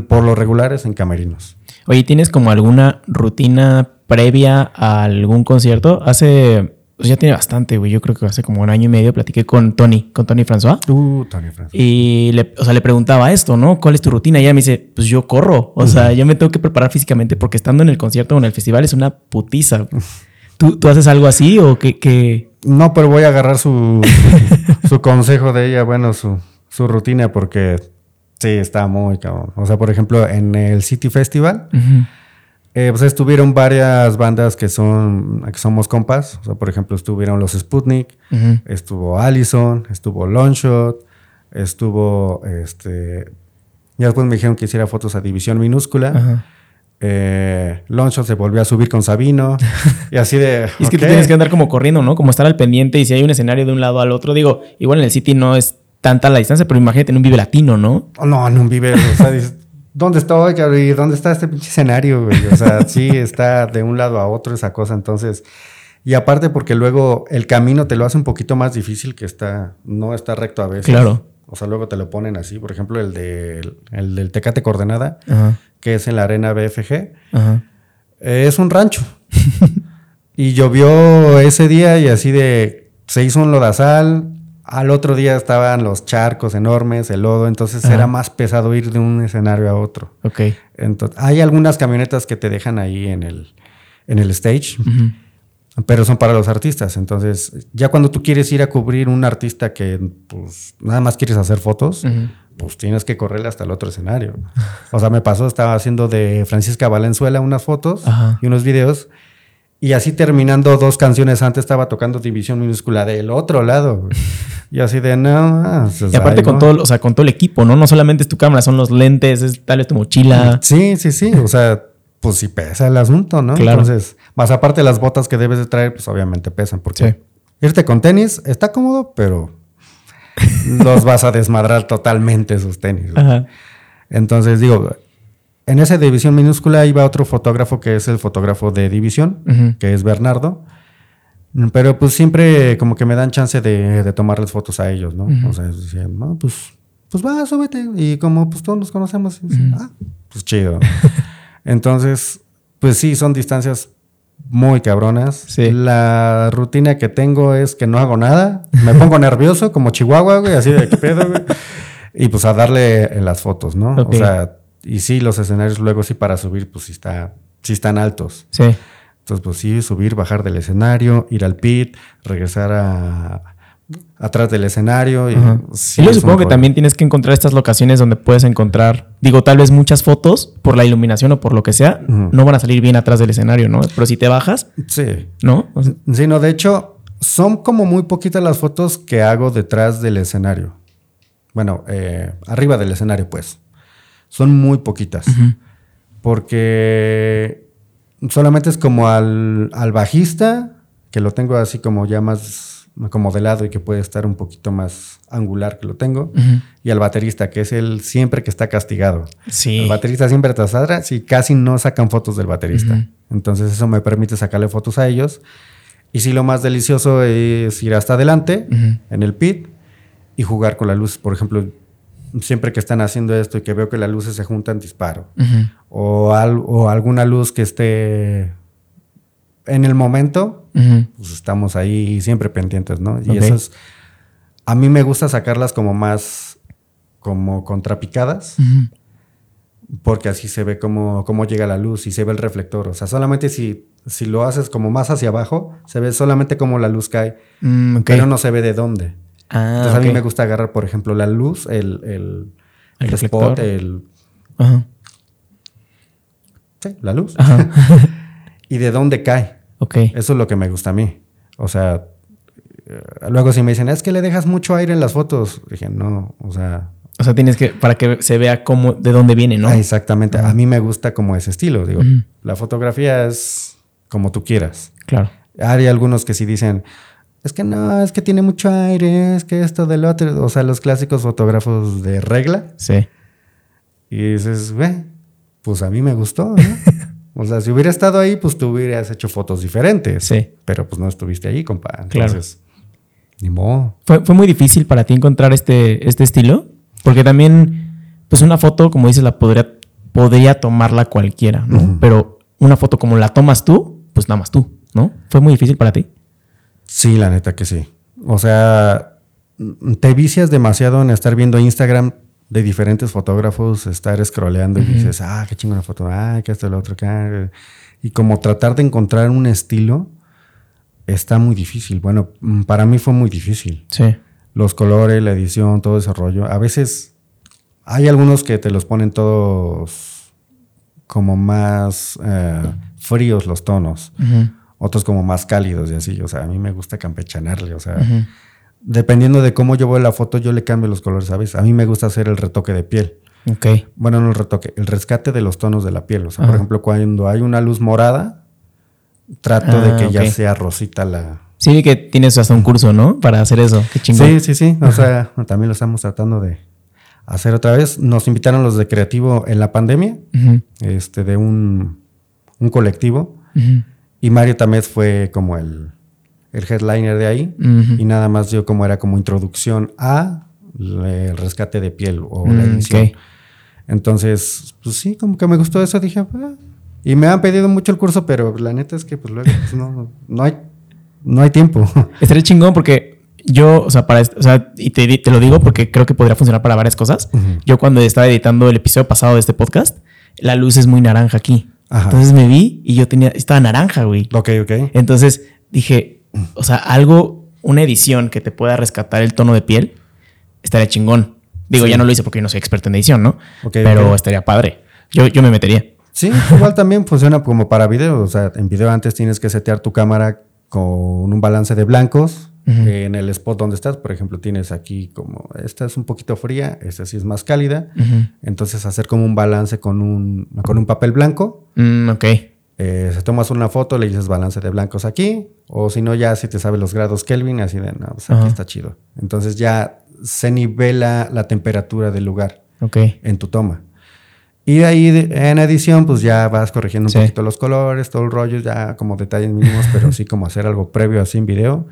por lo regular es en camerinos. Oye, ¿tienes como alguna rutina previa a algún concierto? Hace, pues ya tiene bastante, güey. Yo creo que hace como un año y medio platiqué con Tony, con Tony François. Tú, Tony Francis. Y le, o sea, le preguntaba esto, ¿no? ¿Cuál es tu rutina? Y ella me dice, pues yo corro. O sea, yo me tengo que preparar físicamente porque estando en el concierto o en el festival es una putiza. ¿Tú, tú haces algo así o qué? qué? No, pero voy a agarrar su, su consejo de ella, bueno, su, su rutina, porque sí, está muy cabrón. O sea, por ejemplo, en el City Festival. Eh, pues estuvieron varias bandas que son que somos compas. O sea, por ejemplo, estuvieron los Sputnik, estuvo Allison, estuvo Longshot, estuvo este. Ya después me dijeron que hiciera fotos a División Minúscula. Eh, Longshot se volvió a subir con Sabino. y así de. Y es que tú tienes que andar como corriendo, ¿no? Como estar al pendiente y si hay un escenario de un lado al otro. Digo, igual en el City no es tanta la distancia, pero imagínate en un Vive Latino, ¿no? Oh, no, en un vive. O sea, dices, ¿dónde estoy? cabrón? ¿Y dónde está este pinche escenario? güey? O sea, sí está de un lado a otro esa cosa. Entonces, y aparte porque luego el camino te lo hace un poquito más difícil que está, no está recto a veces. Claro. O sea, luego te lo ponen así. Por ejemplo, el, de, el del Tecate Coordenada, Ajá. que es en la arena BFG, Ajá. eh, es un rancho. y llovió ese día y así de, se hizo un lodazal. Al otro día estaban los charcos enormes, el lodo, entonces Ajá. era más pesado ir de un escenario a otro. Ok. Entonces, hay algunas camionetas que te dejan ahí en el, en el stage, Ujú. pero son para los artistas. Entonces, ya cuando tú quieres ir a cubrir un artista que pues, nada más quieres hacer fotos, Ujú. pues tienes que correrle hasta el otro escenario. O sea, me pasó, estaba haciendo de Francisca Valenzuela unas fotos Ajá. y unos videos. Y así terminando dos canciones antes estaba tocando División Minúscula del otro lado. Y así de no. pues, Y aparte con todo, o sea, con todo el equipo, ¿no? No solamente es tu cámara, son los lentes, es tal vez tu mochila. Sí, sí, sí. O sea, pues sí pesa el asunto, ¿no? Claro. Entonces, más aparte las botas que debes de traer, pues obviamente pesan. Porque Sí. irte con tenis está cómodo, pero los vas a desmadrar totalmente esos tenis. Ajá. Entonces, digo, en esa división minúscula iba otro fotógrafo que es el fotógrafo de división, que es Bernardo. Pero pues siempre como que me dan chance de, de tomarles fotos a ellos, ¿no? O sea, decían, no, pues, pues va, súbete. Y como pues todos nos conocemos, y dicen, Ujú. ah, pues chido. Entonces, pues sí, son distancias muy cabronas. Sí. La rutina que tengo es que no hago nada. Me pongo nervioso como Chihuahua, güey, así de qué pedo, güey. Y pues a darle en las fotos, ¿no? Ok. O sea, y sí, los escenarios luego sí para subir, pues sí está, sí están altos. Sí. Entonces, pues sí, subir, bajar del escenario, ir al pit, regresar a atrás del escenario. Y, sí, y supongo que también tienes que encontrar estas locaciones donde puedes encontrar, digo, tal vez muchas fotos por la iluminación o por lo que sea, no van a salir bien atrás del escenario, ¿no? Pero si te bajas, sí. ¿no? sí, no, de hecho, son como muy poquitas las fotos que hago detrás del escenario. Bueno, eh, arriba del escenario, pues. Son muy poquitas. Porque solamente es como al, al bajista, que lo tengo así como ya más como de lado y que puede estar un poquito más angular que lo tengo. Y al baterista, que es el siempre que está castigado. Sí. El baterista siempre tras atrás y casi no sacan fotos del baterista. Entonces eso me permite sacarle fotos a ellos. Y sí, lo más delicioso es ir hasta adelante en el pit y jugar con la luz. Por ejemplo, siempre que están haciendo esto y que veo que las luces se juntan, disparo. o, o alguna luz que esté en el momento, pues estamos ahí siempre pendientes, ¿no? Y eso es, a mí me gusta sacarlas como más, como contrapicadas, porque así se ve cómo, cómo llega la luz y se ve el reflector. O sea, solamente si, si lo haces como más hacia abajo, se ve solamente cómo la luz cae, mm, pero no se ve de dónde. Ah, Entonces a mí me gusta agarrar, por ejemplo, la luz, el, el, el, spot, el... Ajá. Sí, la luz. y de dónde cae. Ok. Eso es lo que me gusta a mí. O sea, eh, luego si me dicen, es que le dejas mucho aire en las fotos, dije, no, o sea... O sea, tienes que, para que se vea cómo, de dónde viene, ¿no? exactamente. A mí me gusta como ese estilo. Digo, la fotografía es como tú quieras. Claro. Hay algunos que sí dicen, es que no, es que tiene mucho aire, es que esto del otro. O sea, los clásicos fotógrafos de regla. Sí. Y dices, ve, pues a mí me gustó, ¿no? O sea, si hubiera estado ahí, pues tú hubieras hecho fotos diferentes. Sí. Pero pues no estuviste ahí, compa. Entonces, ni modo. ¿Fue, ¿Fue, muy difícil para ti encontrar este, este estilo? Porque también, pues una foto, como dices, la podría, podría tomarla cualquiera, ¿no? Pero una foto como la tomas tú, pues nada más tú, ¿no? ¿Fue muy difícil para ti? Sí, la neta que sí. O sea, te vicias demasiado en estar viendo Instagram de diferentes fotógrafos, estar scrolleando y dices, ah, qué chingona foto, ah, qué esto, lo otro, qué. Y como tratar de encontrar un estilo está muy difícil. Bueno, mm, para mí fue muy difícil. Sí. Los colores, la edición, todo ese rollo. A veces hay algunos que te los ponen todos como más eh, fríos los tonos. Otros como más cálidos y así. O sea, a mí me gusta campechanarle. O sea, dependiendo de cómo yo veo la foto, yo le cambio los colores, ¿sabes? A mí me gusta hacer el retoque de piel. Ok. Bueno, no el retoque, el rescate de los tonos de la piel. O sea, por ejemplo, cuando hay una luz morada, trato de que ah, ya sea rosita la. Sí, que tienes hasta un curso, ¿no? Para hacer eso. Qué chingón. Sí, sí, sí. O sea, también lo estamos tratando de hacer otra vez. Nos invitaron los de Creativo en la pandemia, este, de un, un colectivo. Y Mario Tamés fue como el, el headliner de ahí y nada más yo como era como introducción a el rescate de piel o la mm, edición. Entonces, pues sí, como que me gustó eso, dije, ah". y me han pedido mucho el curso, pero la neta es que pues luego pues, no, no, hay, no hay tiempo. Estaría chingón porque yo, o sea, para, o sea, y te, te, lo digo porque creo que podría funcionar para varias cosas. Yo cuando estaba editando el episodio pasado de este podcast, la luz es muy naranja aquí. Entonces me vi y yo tenía, estaba naranja, güey. Ok, ok. Entonces dije, o sea, algo, una edición que te pueda rescatar el tono de piel, estaría chingón. Digo, ya no lo hice porque yo no soy experto en edición, ¿no? Pero estaría padre. Yo, yo me metería. Sí, igual también funciona como para video. O sea, en video antes tienes que setear tu cámara con un balance de blancos. En el spot donde estás, por ejemplo, tienes aquí como, esta es un poquito fría, esta sí es más cálida. Entonces hacer como un balance con un, con un papel blanco. Mm, ok. Eh, se tomas una foto, le dices balance de blancos aquí, o si no, ya si te sabe los grados Kelvin, así de, no, pues aquí está chido. Entonces ya se nivela la temperatura del lugar en tu toma. Y de ahí en edición, pues ya vas corrigiendo un poquito los colores, todo el rollo, ya como detalles mínimos, pero sí como hacer algo previo así en video.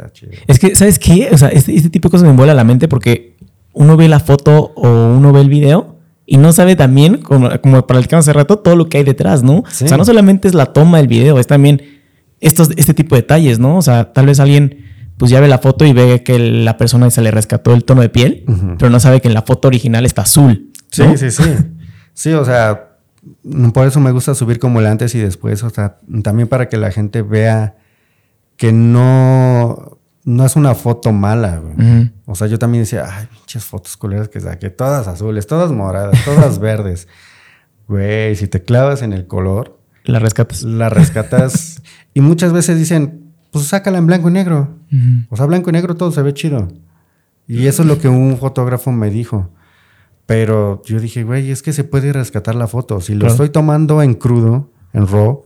Está chido. Es que, ¿sabes qué? O sea, este, este tipo de cosas me envuela la mente porque uno ve la foto o uno ve el video y no sabe también, como, como para el que hace rato, todo lo que hay detrás, ¿no? O sea, no solamente es la toma del video, es también estos, este tipo de detalles, ¿no? O sea, tal vez alguien pues ya ve la foto y ve que la persona se le rescató el tono de piel, pero no sabe que en la foto original está azul. Sí, sí, sí. Sí, o sea, por eso me gusta subir como el antes y después, o sea, también para que la gente vea que no, no es una foto mala, güey. O sea, yo también decía, ay, pinches fotos culeras que saqué, todas azules, todas moradas, todas verdes. Güey, si te clavas en el color. La rescatas. La rescatas. y muchas veces dicen, pues sácala en blanco y negro. O sea, blanco y negro todo se ve chido. Y eso es lo que un fotógrafo me dijo. Pero yo dije, güey, es que se puede rescatar la foto. Si lo estoy tomando en crudo, en raw,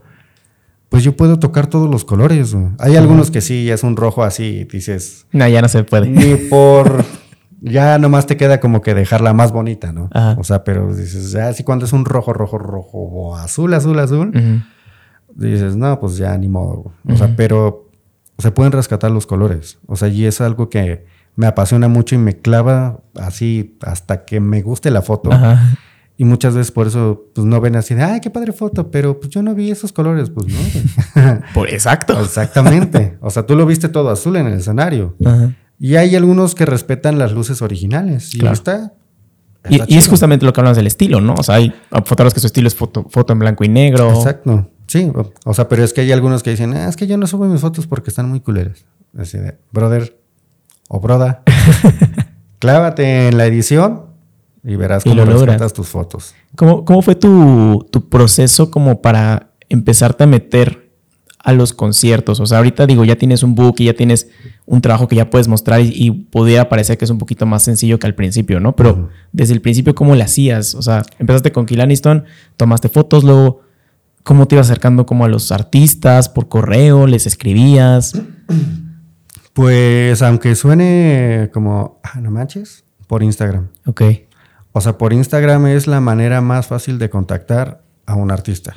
pues yo puedo tocar todos los colores. Hay algunos que sí, es un rojo así, dices. No, ya no se puede. Ni por. ya nomás te queda como que dejarla más bonita, ¿no? O sea, pero dices, ya así cuando es un rojo, rojo, rojo, o azul, azul, azul, dices, no, pues ya ni modo. O sea, pero se pueden rescatar los colores. O sea, y es algo que me apasiona mucho y me clava así hasta que me guste la foto. Ajá. Y muchas veces por eso pues no ven así de, ay, qué padre foto, pero pues yo no vi esos colores, pues no. por, exacto. Exactamente. O sea, tú lo viste todo azul en el escenario. Y hay algunos que respetan las luces originales. Y está. y, es justamente lo que hablamos del estilo, ¿no? O sea, hay fotógrafos que su estilo es foto, foto en blanco y negro. Exacto. Sí. O sea, pero es que hay algunos que dicen, ah, es que yo no subo mis fotos porque están muy culeras. Así de, brother o broda, clávate en la edición y verás cómo rescatas tus fotos. ¿Cómo, cómo fue tu, proceso como para empezarte a meter a los conciertos? O sea, ahorita digo, ya tienes un book y ya tienes un trabajo que ya puedes mostrar y, pudiera parecer que es un poquito más sencillo que al principio, ¿no? Pero desde el principio, ¿cómo le hacías? O sea, empezaste con Kilaniston, tomaste fotos, luego, ¿cómo te ibas acercando como a los artistas? ¿Por correo? ¿Les escribías? Pues, aunque suene como, ah, no manches, por Instagram. Ok. O sea, por Instagram es la manera más fácil de contactar a un artista.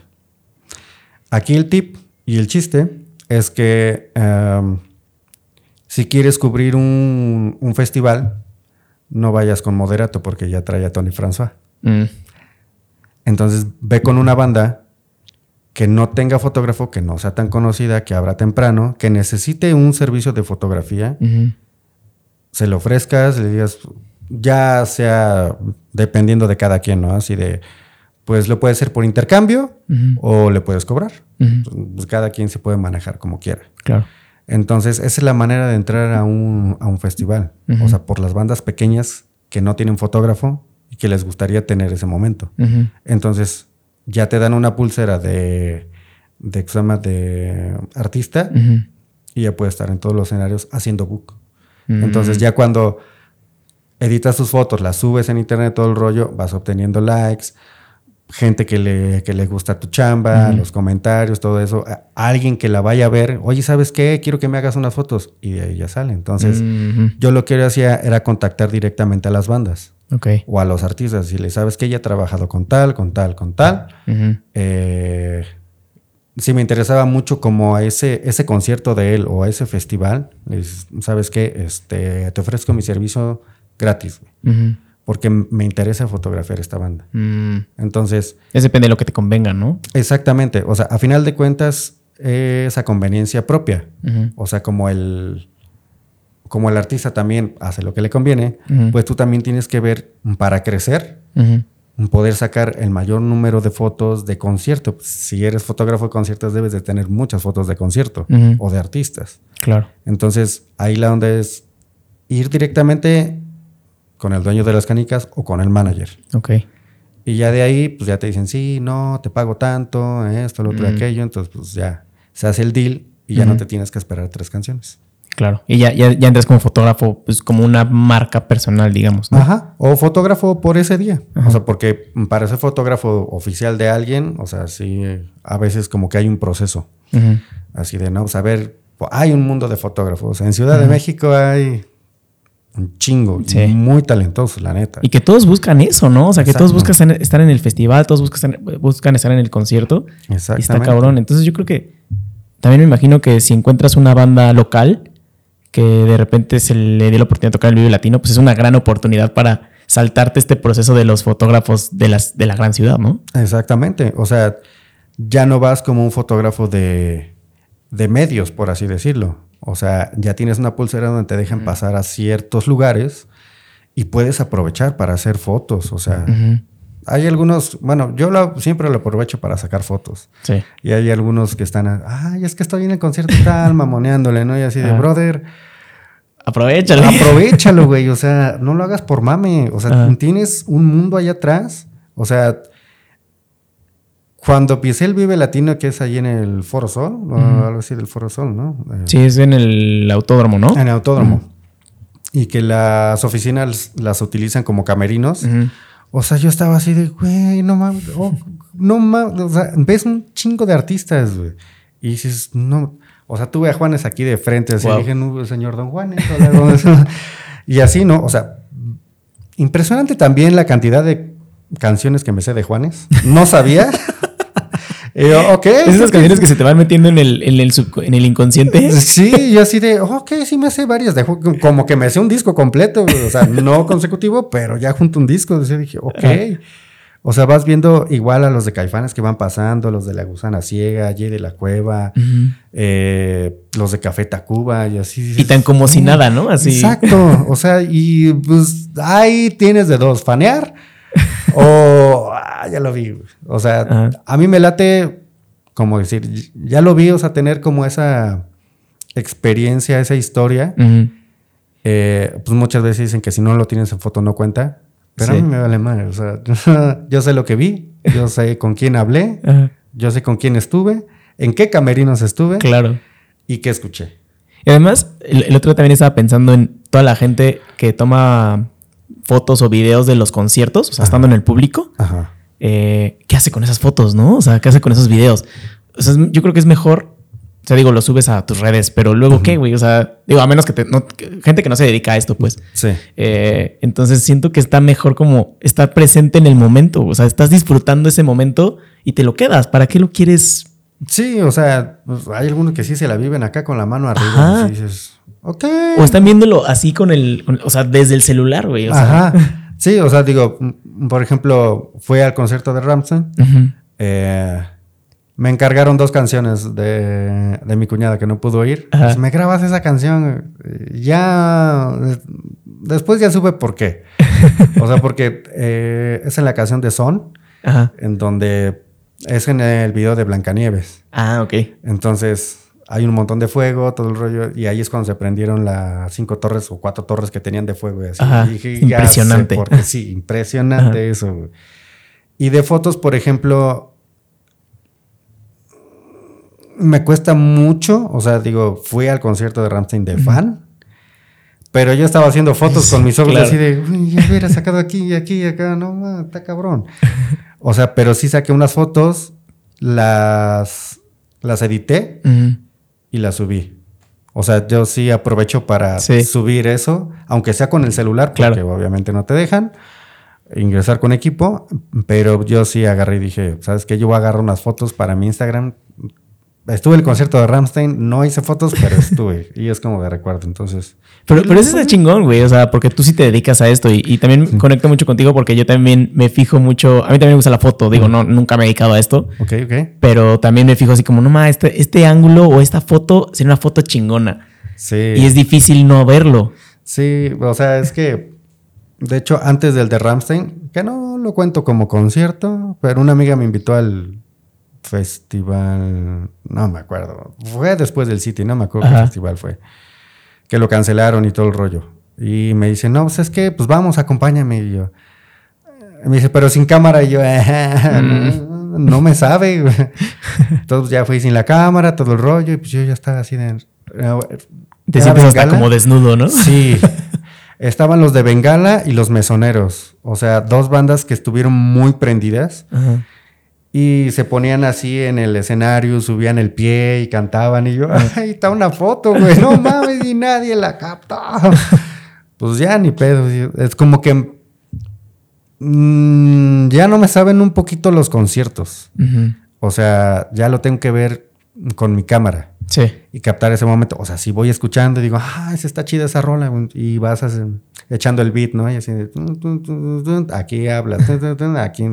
Aquí el tip y el chiste es que em, si quieres cubrir un, festival, no vayas con moderato porque ya trae a Tony François. Mm. Entonces ve con una banda que no tenga fotógrafo, que no sea tan conocida, que abra temprano, que necesite un servicio de fotografía, se lo ofrezcas, le digas, ya sea dependiendo de cada quien, ¿no? Así de, pues lo puede ser por intercambio o le puedes cobrar. Pues cada quien se puede manejar como quiera. Claro. Entonces, esa es la manera de entrar a un, a un festival. O sea, por las bandas pequeñas que no tienen fotógrafo y que les gustaría tener ese momento. Entonces, ya te dan una pulsera de, de, de artista y ya puedes estar en todos los escenarios haciendo book. Entonces, ya cuando editas tus fotos, las subes en internet, todo el rollo, vas obteniendo likes, gente que le, que le gusta tu chamba, los comentarios, todo eso, alguien que la vaya a ver, oye, ¿sabes qué? Quiero que me hagas unas fotos y de ahí ya sale. Entonces, yo lo que hacía era contactar directamente a las bandas. O a los artistas. Y le sabes que ella ha trabajado con tal, con tal, con tal. Eh, si me interesaba mucho como a ese, ese concierto de él o a ese festival, sabes qué, este, te ofrezco mi servicio gratis, porque me interesa fotografiar esta banda. Mm. Entonces... Es depende de lo que te convenga, ¿no? Exactamente. O sea, a final de cuentas, esa conveniencia propia. O sea, como el, como el artista también hace lo que le conviene, pues tú también tienes que ver para crecer, poder sacar el mayor número de fotos de concierto. Si eres fotógrafo de conciertos, debes de tener muchas fotos de concierto o de artistas. Claro. Entonces, ahí la onda es ir directamente con el dueño de las canicas o con el manager. Ok. Y ya de ahí, pues ya te dicen, sí, no, te pago tanto, esto, lo otro, aquello. Entonces, pues ya se hace el deal y ya no te tienes que esperar tres canciones. Claro. Y ya, ya, ya entras como fotógrafo, pues como una marca personal, digamos. Ajá. O fotógrafo por ese día. O sea, porque para ser fotógrafo oficial de alguien, o sea, sí, a veces como que hay un proceso. Así de, no, saber, pues, hay un mundo de fotógrafos. En Ciudad de México hay un chingo. Muy talentoso, la neta. Y que todos buscan eso, ¿no? O sea, que todos buscan estar en el festival, todos buscan, buscan estar en el concierto. Exactamente. Y está cabrón. Entonces yo creo que también me imagino que si encuentras una banda local que de repente se le dio la oportunidad de tocar el video latino, pues es una gran oportunidad para saltarte este proceso de los fotógrafos de, las, de la gran ciudad, ¿no? Exactamente. O sea, ya no vas como un fotógrafo de, de medios, por así decirlo. O sea, ya tienes una pulsera donde te dejan pasar a ciertos lugares y puedes aprovechar para hacer fotos. O sea, hay algunos, bueno, yo siempre lo aprovecho para sacar fotos. Sí. Y hay algunos que están, ay, es que estoy en el concierto tal, mamoneándole, ¿no? Y así de, brother, Aprovechalo. Aprovechalo, güey. O sea, no lo hagas por mame. O sea, tienes un mundo allá atrás. O sea, cuando pisé el Vive Latino, que es ahí en el Foro Sol, o algo así del Foro Sol, ¿no? Eh, sí, es en el autódromo, ¿no? En el autódromo. Y que las oficinas las utilizan como camerinos. O sea, yo estaba así de, güey, no mames, oh, no mames. O sea, ves un chingo de artistas, güey. Y dices, no. O sea, tuve a Juanes aquí de frente, así dije, no, señor Don Juanes. y así, ¿no? O sea, impresionante también la cantidad de canciones que me sé de Juanes. No sabía. Esas canciones que se te van metiendo en el, en el, en el inconsciente. Sí, yo así de, ok, sí me sé varias. De, como que me sé un disco completo, o sea, no consecutivo, pero ya junto un disco. Entonces dije, ok. O sea, vas viendo igual a los de Caifanes que van pasando, los de La Gusana Ciega, Jay de la Cueva, eh, los de Café Tacuba y así. Y tan como si nada, ¿no? Así. Exacto. O sea, y pues ahí tienes de dos, fanear o ah, ya lo vi. O sea, a mí me late, como decir, ya lo vi, o sea, tener como esa experiencia, esa historia. Eh, pues muchas veces dicen que si no lo tienes en foto no cuenta. Pero a mí me vale mal. O sea, yo sé lo que vi, yo sé con quién hablé, yo sé con quién estuve, en qué camerinos estuve. Claro. Y qué escuché. Y además, el, el otro también estaba pensando en toda la gente que toma fotos o videos de los conciertos, o sea, estando en el público. Ajá. Eh, ¿Qué hace con esas fotos, no? O sea, ¿qué hace con esos videos? O sea, yo creo que es mejor. O sea, digo, lo subes a tus redes, pero luego, ¿qué, güey? O sea, digo, a menos que te. gente que no se dedica a esto, pues. Sí. Eh, entonces siento que está mejor como estar presente en el momento. O sea, estás disfrutando ese momento y te lo quedas. ¿Para qué lo quieres? Sí, o sea, pues, hay algunos que sí se la viven acá con la mano arriba. Y dices, o están viéndolo así con el, o sea, desde el celular, güey. Ajá. Sí, o sea, digo, por ejemplo, fui al concierto de Ramsey. Eh, me encargaron dos canciones de, mi cuñada que no pudo ir. Pues, me grabas esa canción. Ya. Después ya supe por qué. o sea, porque eh, es en la canción de Son, en donde es en el video de Blancanieves. Ah, ok. Entonces hay un montón de fuego, todo el rollo, y ahí es cuando se prendieron las cinco torres o cuatro torres que tenían de fuego. Y así. impresionante. porque sí, impresionante eso. Y de fotos, por ejemplo, me cuesta mucho, o sea, digo, fui al concierto de Ramstein de fan, pero yo estaba haciendo fotos con mis ojos así de, ya hubiera sacado aquí y aquí y acá, no, está cabrón. o sea, pero sí saqué unas fotos, las, las edité y la subí. O sea, yo sí aprovecho para subir eso, aunque sea con el celular, porque obviamente no te dejan ingresar con equipo, pero yo sí agarré y dije, ¿sabes qué? Yo voy a agarrar unas fotos para mi Instagram Estuve en el concierto de Ramstein, no hice fotos, pero estuve. y es como de recuerdo, entonces. Pero, pero eso está chingón, güey. O sea, porque tú sí te dedicas a esto y, también conecto mucho contigo porque yo también me fijo mucho. A mí también me gusta la foto. Digo, no, nunca me he dedicado a esto. Ok, ok. Pero también me fijo así como, no más, este, este ángulo o esta foto sería una foto chingona. Sí. Y es difícil no verlo. Sí, o sea, es que. De hecho, antes del de Ramstein, que no lo cuento como concierto, pero una amiga me invitó al festival, no me acuerdo, fue después del City, no me acuerdo qué festival fue, que lo cancelaron y todo el rollo. Y me dice, no, pues es que, pues vamos, acompáñame. Y yo, me dice, pero sin cámara. Y yo, mm. no, me sabe. Entonces ya fui sin la cámara, todo el rollo, y pues yo ya estaba así de... Te sientes hasta como desnudo, ¿no? Sí. Estaban los de Bengala y los Mesoneros. O sea, dos bandas que estuvieron muy prendidas. Ajá. Y se ponían así en el escenario, subían el pie y cantaban. Y yo, ahí está una foto, güey, no mames, y nadie la capta. pues ya ni pedo. Es como que mm, ya no me saben un poquito los conciertos. O sea, ya lo tengo que ver con mi cámara. Sí. Y captar ese momento. O sea, si voy escuchando y digo, ah, esa está chida esa rola. Y vas echando el beat, ¿no? Y así, aquí hablas, aquí,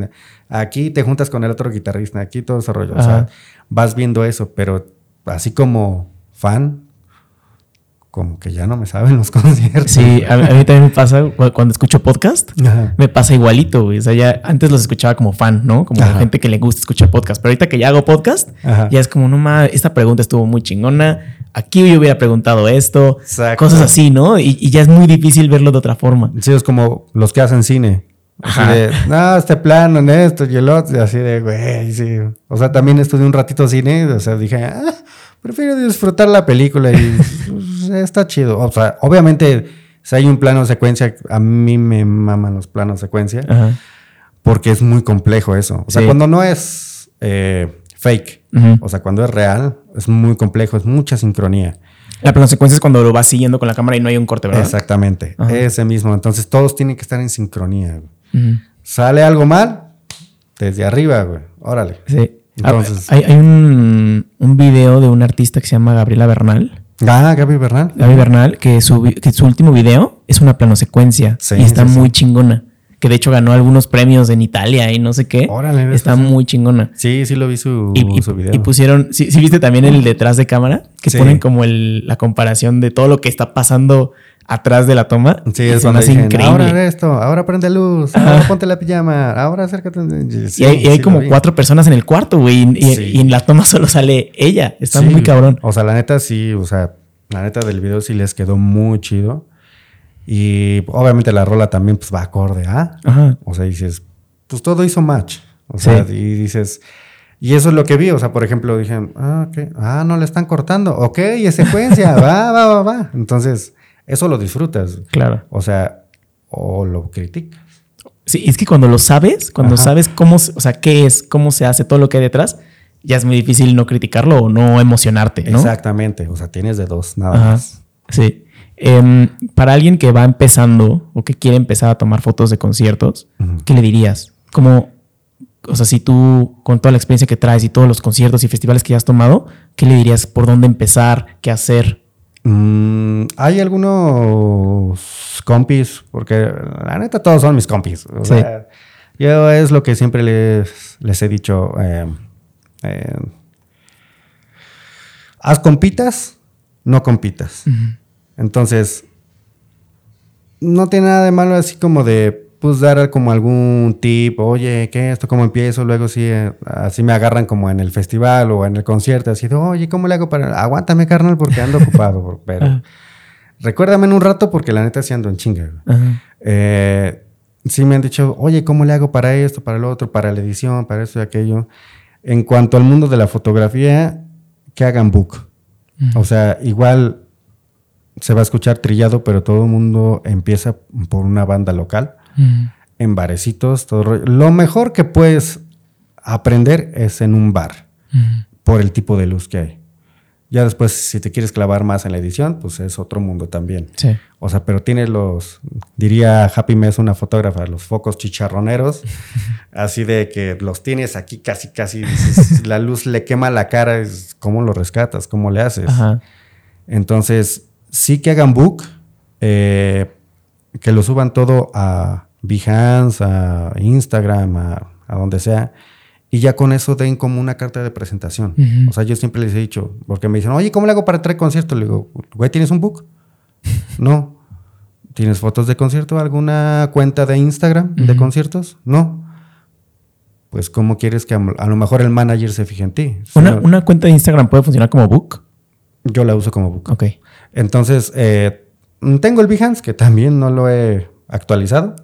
aquí te juntas con el otro guitarrista, aquí todo ese rollo. O sea, vas viendo eso, pero así como fan, como que ya no me saben los conciertos. Sí, a, mí también me pasa cuando escucho podcast, me pasa igualito, güey. O sea, ya antes los escuchaba como fan, ¿no? Como gente que le gusta escuchar podcast. Pero ahorita que ya hago podcast, ya es como, no mames, esta pregunta estuvo muy chingona. Aquí yo hubiera preguntado esto. Cosas así, ¿no? Y, y, ya es muy difícil verlo de otra forma. Sí, es como los que hacen cine. Así de, no, este plano, en esto y el otro, y así de, güey, sí. O sea, también estudié un ratito cine, o sea, dije, ah, prefiero disfrutar la película y pues, está chido. O sea, obviamente, si hay un plano secuencia, a mí me maman los planos secuencia, porque es muy complejo eso. O sea, cuando no es eh, fake, o sea, cuando es real, es muy complejo, es mucha sincronía. La plano secuencia es cuando lo vas siguiendo con la cámara y no hay un corte, ¿verdad? Exactamente, ese mismo. Entonces, todos tienen que estar en sincronía. Sale algo mal, desde arriba, güey. Órale. Sí. Entonces, hay, hay un, un, video de un artista que se llama Gabriela Bernal. Ah, Gaby Bernal. Gaby Bernal, que su, que su último video es una planosecuencia. Sí, y está muy chingona. Que de hecho ganó algunos premios en Italia y no sé qué. Órale. Está muy chingona. Sí, sí lo vi su, su video. Y pusieron, sí, sí, viste también el detrás de cámara, que ponen como el, la comparación de todo lo que está pasando atrás de la toma. Sí, es así increíble. Ahora esto, ahora prende luz, ahora ponte la pijama, ahora acércate. y hay, como cuatro personas en el cuarto, güey, y, en la toma solo sale ella. Está muy cabrón. O sea, la neta sí, o sea, la neta del video sí les quedó muy chido. Y obviamente la rola también pues va acorde, ¿ah? Ajá. O sea, dices, pues todo hizo match. O sea, y dices, y eso es lo que vi. O sea, por ejemplo, dije, ah, ok, ah, no le están cortando. Ok, es secuencia, va, va, va, va. Entonces, eso lo disfrutas. Claro. O sea, o lo criticas. Sí, es que cuando lo sabes, cuando sabes cómo, o sea, qué es, cómo se hace todo lo que hay detrás, ya es muy difícil no criticarlo o no emocionarte, ¿no? Exactamente. O sea, tienes de dos, nada más. Sí. Em, para alguien que va empezando o que quiere empezar a tomar fotos de conciertos, ¿qué le dirías? Como, o sea, si tú, con toda la experiencia que traes y todos los conciertos y festivales que ya has tomado, ¿qué le dirías por dónde empezar, qué hacer? Mm, hay algunos compis, porque la neta todos son mis compis. O sea, yo es lo que siempre les, les he dicho. Eh, eh, haz compitas, no compitas. Entonces, no tiene nada de malo así como de pues dar como algún tip, oye, ¿qué esto? ¿Cómo empiezo? Luego sí, eh, así me agarran como en el festival o en el concierto, así de, oye, ¿cómo le hago para...? Aguántame, carnal, porque ando ocupado, pero... Recuérdame en un rato porque la neta sí ando en chinga. Eh, sí me han dicho, oye, ¿cómo le hago para esto, para lo otro, para la edición, para esto y aquello? En cuanto al mundo de la fotografía, que hagan book. O sea, igual se va a escuchar trillado, pero todo el mundo empieza por una banda local en barecitos, todo Lo mejor que puedes aprender es en un bar, por el tipo de luz que hay. Ya después, si te quieres clavar más en la edición, pues es otro mundo también. Sí. O sea, pero tienes los, diría Happy Mess, una fotógrafa, los focos chicharroneros, así de que los tienes aquí casi, casi, la luz le quema la cara, es, ¿cómo lo rescatas? ¿Cómo le haces? Entonces, sí que hagan book, eh, que lo suban todo a Behance, a Instagram, a, donde sea, y ya con eso den como una carta de presentación. O sea, yo siempre les he dicho, porque me dicen, oye, ¿cómo le hago para traer conciertos? Le digo, güey, ¿tienes un book? no. ¿Tienes fotos de concierto? ¿Alguna cuenta de Instagram de conciertos? No. Pues, ¿cómo quieres que a, lo mejor el manager se fije en ti? ¿Una, ¿Una, cuenta de Instagram puede funcionar como book? Yo la uso como book. Ok. Entonces, eh, tengo el Behance, que también no lo he actualizado.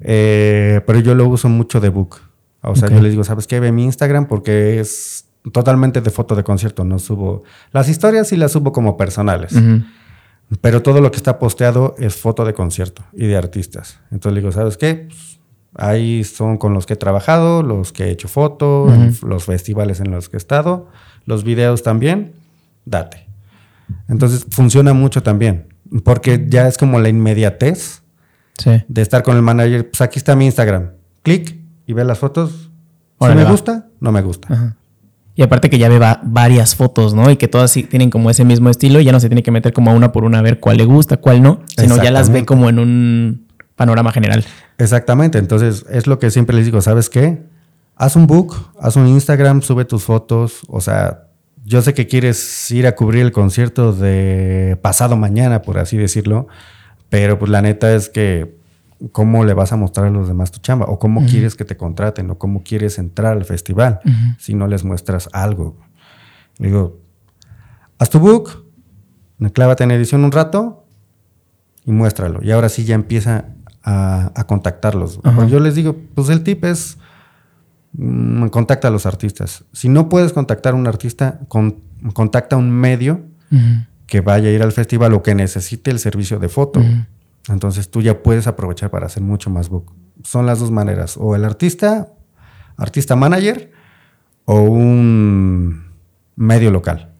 Eh, pero yo lo uso mucho de book. O sea, yo les digo, ¿sabes qué? Ve mi Instagram porque es totalmente de foto de concierto. No subo. Las historias sí las subo como personales. Pero todo lo que está posteado es foto de concierto y de artistas. Entonces le digo, ¿sabes qué? Pues, ahí son con los que he trabajado, los que he hecho fotos, los festivales en los que he estado, los videos también. Date. Entonces funciona mucho también. Porque ya es como la inmediatez de estar con el manager. Pues aquí está mi Instagram. Clic y ve las fotos. Si me gusta, no me gusta. Y aparte que ya ve varias fotos, ¿no? Y que todas tienen como ese mismo estilo y ya no se tiene que meter como una por una a ver cuál le gusta, cuál no, sino ya las ve como en un panorama general. Exactamente. Entonces, es lo que siempre les digo, ¿sabes qué? Haz un book, haz un Instagram, sube tus fotos, o sea, yo sé que quieres ir a cubrir el concierto de pasado mañana, por así decirlo, pero pues la neta es que cómo le vas a mostrar a los demás tu chamba o cómo quieres que te contraten o cómo quieres entrar al festival si no les muestras algo. Le digo, haz tu book, clávate en edición un rato y muéstralo. Y ahora sí ya empieza a, contactarlos. Yo les digo, pues el tip es mm, contacta a los artistas. Si no puedes contactar a un artista, contacta a un medio que vaya a ir al festival o que necesite el servicio de foto. Entonces tú ya puedes aprovechar para hacer mucho más book. Son las dos maneras, o el artista, artista manager, o un medio local.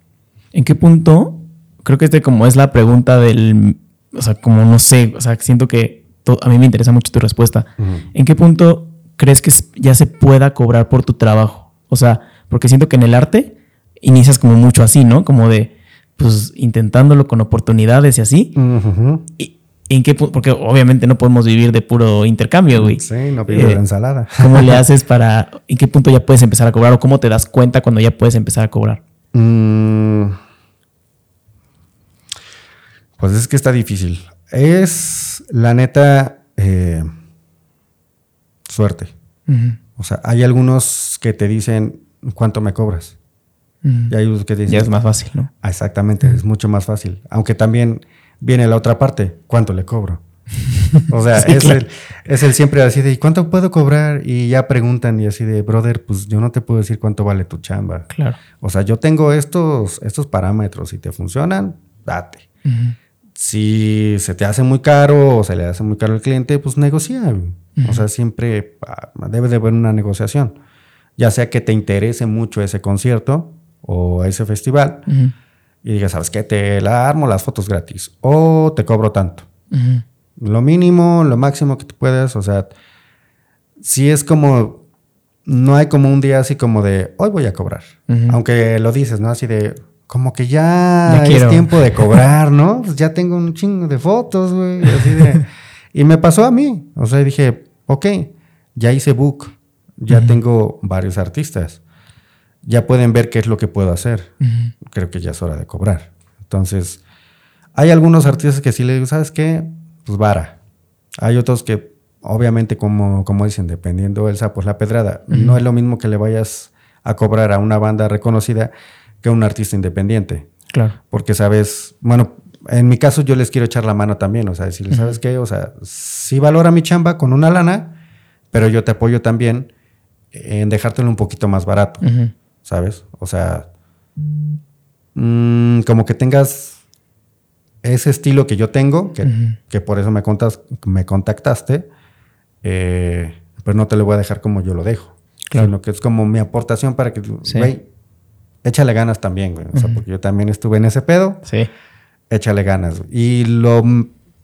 ¿En qué punto? Creo que este como es la pregunta del, o sea, como no sé, o sea, siento que a mí me interesa mucho tu respuesta. ¿En qué punto crees que ya se pueda cobrar por tu trabajo? O sea, porque siento que en el arte inicias como mucho así, ¿no? Como de, pues intentándolo con oportunidades y así. y, ¿En qué Porque obviamente no podemos vivir de puro intercambio, güey. Sí, no pido de eh, ensalada. ¿Cómo le haces para... ¿En qué punto ya puedes empezar a cobrar? ¿O cómo te das cuenta cuando ya puedes empezar a cobrar? Mm. pues es que está difícil. Es, la neta, eh, suerte. O sea, hay algunos que te dicen, ¿cuánto me cobras? Y hay otros que dicen... Ya es más fácil, ¿no? Exactamente, es mucho más fácil. Aunque también viene la otra parte, ¿cuánto le cobro? O sea, es, el, es, el, siempre así de, ¿y cuánto puedo cobrar? Y ya preguntan y así de, brother, pues yo no te puedo decir cuánto vale tu chamba. Claro. O sea, yo tengo estos, estos parámetros, si te funcionan, date. Si se te hace muy caro o se le hace muy caro al cliente, pues negocia. O sea, siempre ah, debe de haber una negociación. Ya sea que te interese mucho ese concierto o ese festival y digas, ¿sabes qué? Te la armo las fotos gratis o te cobro tanto. Lo mínimo, lo máximo que te puedes, o sea, si es como, no hay como un día así como de, hoy voy a cobrar. Aunque lo dices, ¿no? Así de, como que ya, es tiempo de cobrar, ¿no? Pues ya tengo un chingo de fotos, güey. Así de, y me pasó a mí. O sea, dije, ok, ya hice book, ya tengo varios artistas ya pueden ver qué es lo que puedo hacer. Creo que ya es hora de cobrar. Entonces, hay algunos artistas que sí le digo, ¿sabes qué? Pues vara. Hay otros que, obviamente, como, como dicen, dependiendo del sapo es la pedrada. No es lo mismo que le vayas a cobrar a una banda reconocida que a un artista independiente. Claro. Porque sabes, bueno, en mi caso yo les quiero echar la mano también, o sea, decirles, ¿sabes qué? O sea, sí valora mi chamba con una lana, pero yo te apoyo también en dejártelo un poquito más barato. ¿sabes? O sea, mm, como que tengas ese estilo que yo tengo, que, por eso me, contas, me contactaste, eh, pues no te lo voy a dejar como yo lo dejo. Claro. Sino que es como mi aportación para que, güey, échale ganas también, güey. O sea, porque yo también estuve en ese pedo. Sí. Échale ganas. Y lo,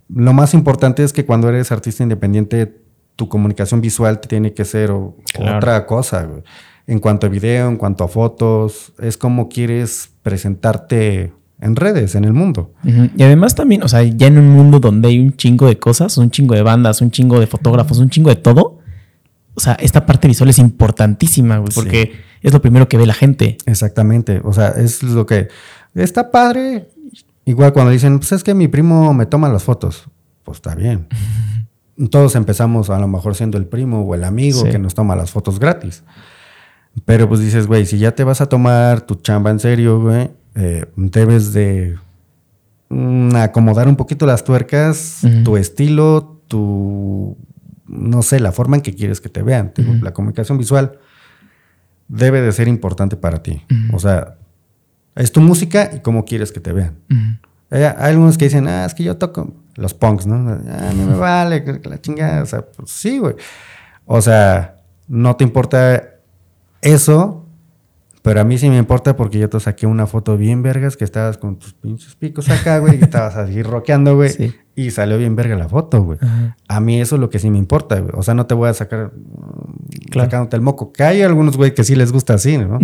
lo más importante es que cuando eres artista independiente, tu comunicación visual tiene que ser otra cosa, güey en cuanto a video, en cuanto a fotos, es como quieres presentarte en redes, en el mundo. Y además también, o sea, ya en un mundo donde hay un chingo de cosas, un chingo de bandas, un chingo de fotógrafos, un chingo de todo, o sea, esta parte visual es importantísima, güey, porque es lo primero que ve la gente. Exactamente, o sea, es lo que está padre. Igual cuando dicen, pues es que mi primo me toma las fotos, pues está bien. Todos empezamos a lo mejor siendo el primo o el amigo que nos toma las fotos gratis. Pero pues dices, güey, si ya te vas a tomar tu chamba en serio, güey, eh, debes de mm, acomodar un poquito las tuercas, tu estilo, tu, no sé, la forma en que quieres que te vean. La comunicación visual debe de ser importante para ti. O sea, es tu música y cómo quieres que te vean. hay, algunos que dicen, ah, es que yo toco los punks, ¿no? Ah, a mí me vale, la chingada. O sea, pues sí, güey. O sea, no te importa eso, pero a mí sí me importa porque yo te saqué una foto bien vergas que estabas con tus pinches picos acá, güey, y estabas así roqueando, güey. Y salió bien verga la foto, güey. A mí eso es lo que sí me importa, güey. O sea, no te voy a sacar sacándote el moco. Que hay algunos, güey, que sí les gusta así, ¿no?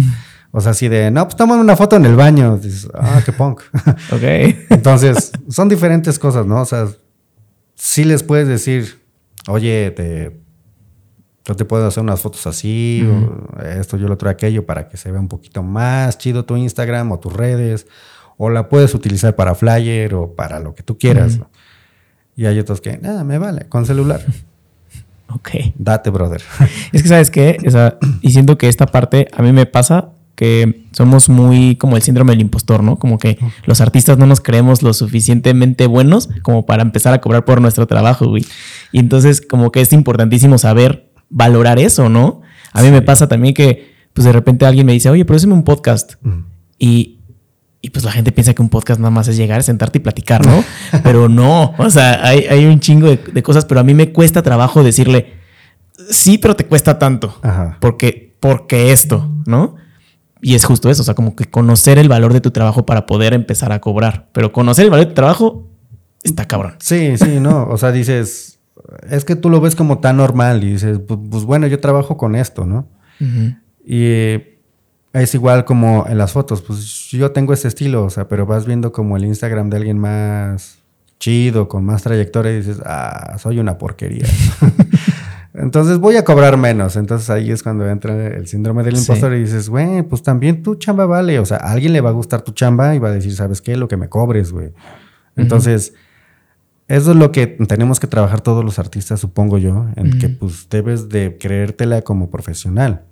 O sea, así de, no, pues toman una foto en el baño. Dices, ah, qué punk. ok. Entonces, son diferentes cosas, ¿no? O sea, sí les puedes decir, oye, te yo te puedo hacer unas fotos así, o esto, yo lo traigo aquello, para que se vea un poquito más chido tu Instagram o tus redes, o la puedes utilizar para flyer o para lo que tú quieras. Y hay otros que, nada, me vale, con celular. Ok. Date, brother. Es que, ¿sabes qué? y siento que esta parte a mí me pasa que somos muy como el síndrome del impostor, ¿no? Como que los artistas no nos creemos lo suficientemente buenos como para empezar a cobrar por nuestro trabajo, güey. Y entonces como que es importantísimo saber valorar eso, ¿no? A mí me pasa también que pues de repente alguien me dice, oye, pero un podcast. Y, y pues la gente piensa que un podcast nada más es llegar, sentarte y platicar, ¿no? pero no, o sea, hay, hay un chingo de, cosas, pero a mí me cuesta trabajo decirle, sí, pero te cuesta tanto. Porque, porque esto, ¿no? Y es justo eso, o sea, como que conocer el valor de tu trabajo para poder empezar a cobrar. Pero conocer el valor de tu trabajo está cabrón. Sí, sí, no. O sea, dices, es que tú lo ves como tan normal y dices, pues, pues bueno, yo trabajo con esto, ¿no? Y es igual como en las fotos, pues yo tengo ese estilo, o sea, pero vas viendo como el Instagram de alguien más chido, con más trayectoria y dices, ah, soy una porquería. Entonces voy a cobrar menos. Entonces ahí es cuando entra el síndrome del impostor y dices, güey, pues también tu chamba vale. O sea, a alguien le va a gustar tu chamba y va a decir, ¿sabes qué? Lo que me cobres, güey. Entonces, eso es lo que tenemos que trabajar todos los artistas, supongo yo, en que pues debes de creértela como profesional.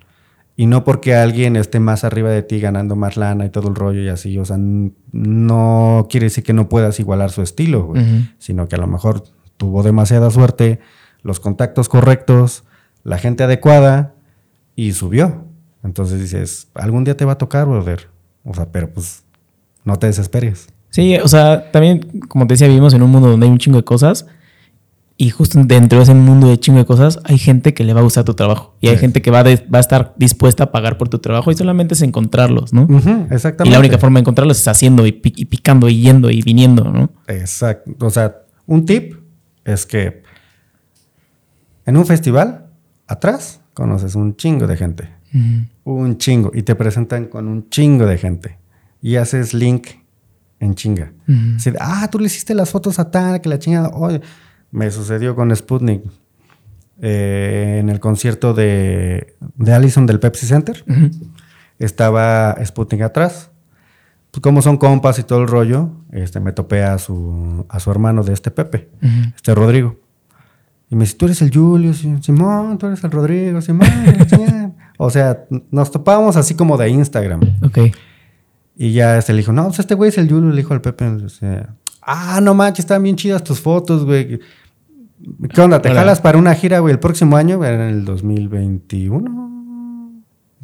Y no porque alguien esté más arriba de ti ganando más lana y todo el rollo y así. O sea, no quiere decir que no puedas igualar su estilo, güey. Sino que a lo mejor tuvo demasiada suerte los contactos correctos, la gente adecuada y subió. Entonces dices, algún día te va a tocar, brother. O sea, pero pues no te desesperes. Sí, o sea, también, como te decía, vivimos en un mundo donde hay un chingo de cosas. Y justo dentro de ese mundo de chingo de cosas, hay gente que le va a gustar tu trabajo. Y hay gente que va, va, a estar dispuesta a pagar por tu trabajo y solamente es encontrarlos, ¿no? exactamente. Y la única forma de encontrarlos es haciendo y, y, picando y yendo y viniendo, ¿no? Exacto. O sea, un tip es que en un festival, atrás, conoces un chingo de gente. Un chingo. Y te presentan con un chingo de gente. Y haces link en chinga. ah, tú le hiciste las fotos a tal, que la chingada. me sucedió con Sputnik. Eh, en el concierto de, de Allison del Pepsi Center. Estaba Sputnik atrás. Pues como son compas y todo el rollo, este, me topé a su, a su hermano de este Pepe, este Rodrigo. Y me dice, tú eres el Julio, Simón, tú eres el Rodrigo, Simón. o sea, nos topábamos así como de Instagram. Ok. Y ya este le dijo, no, pues este güey es el Julio, le dijo al Pepe. ah, no manches, están bien chidas tus fotos, güey. ¿Qué onda? ¿Te jalas para una gira, güey, el próximo año? En el 2021.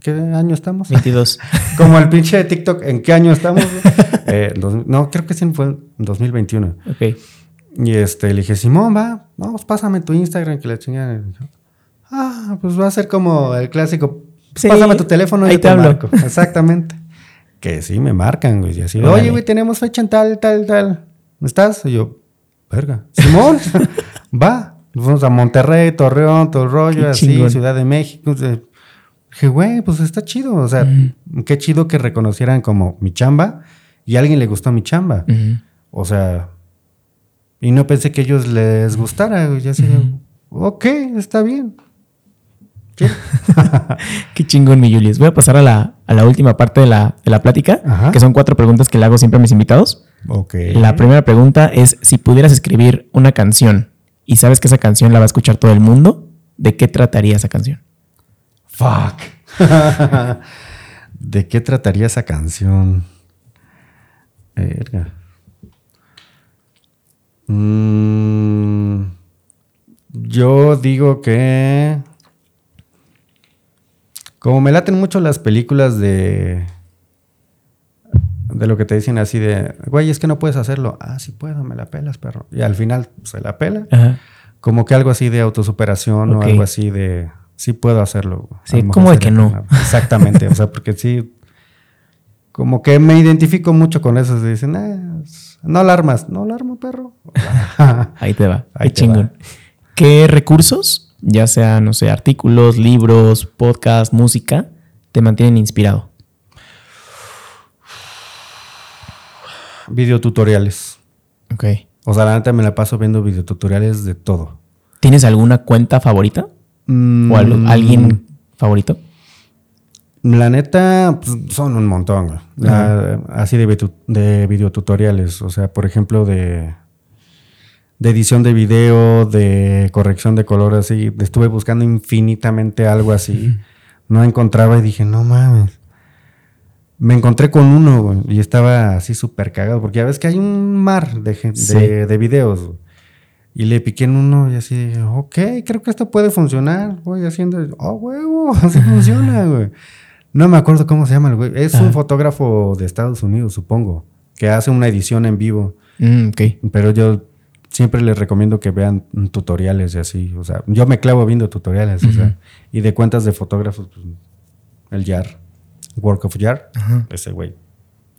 ¿Qué año estamos? 22. Como el pinche de TikTok, ¿en qué año estamos? eh, no, creo que sí fue en 2021. Ok. Y este, le dije, Simón, va, no, pues pásame tu Instagram, que la chingada. Ah, pues va a ser como el clásico. Pues pásame tu teléfono y te, marco. Exactamente. que sí, me marcan, güey. Y así, oye, güey, tenemos fecha en tal, tal, tal. ¿No estás? Y yo, verga. Simón, va. Fuimos a Monterrey, Torreón, todo el rollo, así, Ciudad de México. Dije, güey, pues está chido. O sea, qué chido que reconocieran como mi chamba y a alguien le gustó mi chamba. O sea, y no pensé que a ellos les gustara. Ya así, ok, está bien. Qué chingón, mi Julius. Voy a pasar a la, última parte de la, plática, que son cuatro preguntas que le hago siempre a mis invitados. Ok. La primera pregunta es: si pudieras escribir una canción y sabes que esa canción la va a escuchar todo el mundo, ¿de qué trataría esa canción? Fuck. ¿De qué trataría esa canción? Verga. Mm, yo digo que. Como me laten mucho las películas de. De lo que te dicen así de. Güey, es que no puedes hacerlo. Ah, sí puedo, me la pelas, perro. Y al final se la pela. Como que algo así de autosuperación o algo así de. Sí puedo hacerlo. Sí, como de que no. Exactamente. o sea, porque sí. Como que me identifico mucho con eso. Se dicen, ah, no alarmas. No alarma, perro. Ahí te va. Ahí chingón. ¿Qué recursos, ya sea, no sé, artículos, libros, podcast, música, te mantienen inspirado? Videotutoriales. Ok. O sea, la neta me la paso viendo videotutoriales de todo. ¿Tienes alguna cuenta favorita? ¿O alguien favorito? La neta, pues, son un montón, así de, de videotutoriales. O sea, por ejemplo, de, de edición de video, de corrección de color, así. Estuve buscando infinitamente algo así. No encontraba y dije, no mames. Me encontré con uno, y estaba así súper cagado, porque ya ves que hay un mar de, de, de videos. Y le piqué en uno y así, ok, creo que esto puede funcionar. Voy haciendo, oh, huevo, así funciona, güey. No me acuerdo cómo se llama el güey. Es un fotógrafo de Estados Unidos, supongo, que hace una edición en vivo. Mm, Pero yo siempre les recomiendo que vean tutoriales y así. O sea, yo me clavo viendo tutoriales, o sea, y de cuentas de fotógrafos, pues, el YAR, Work of YAR, ese güey,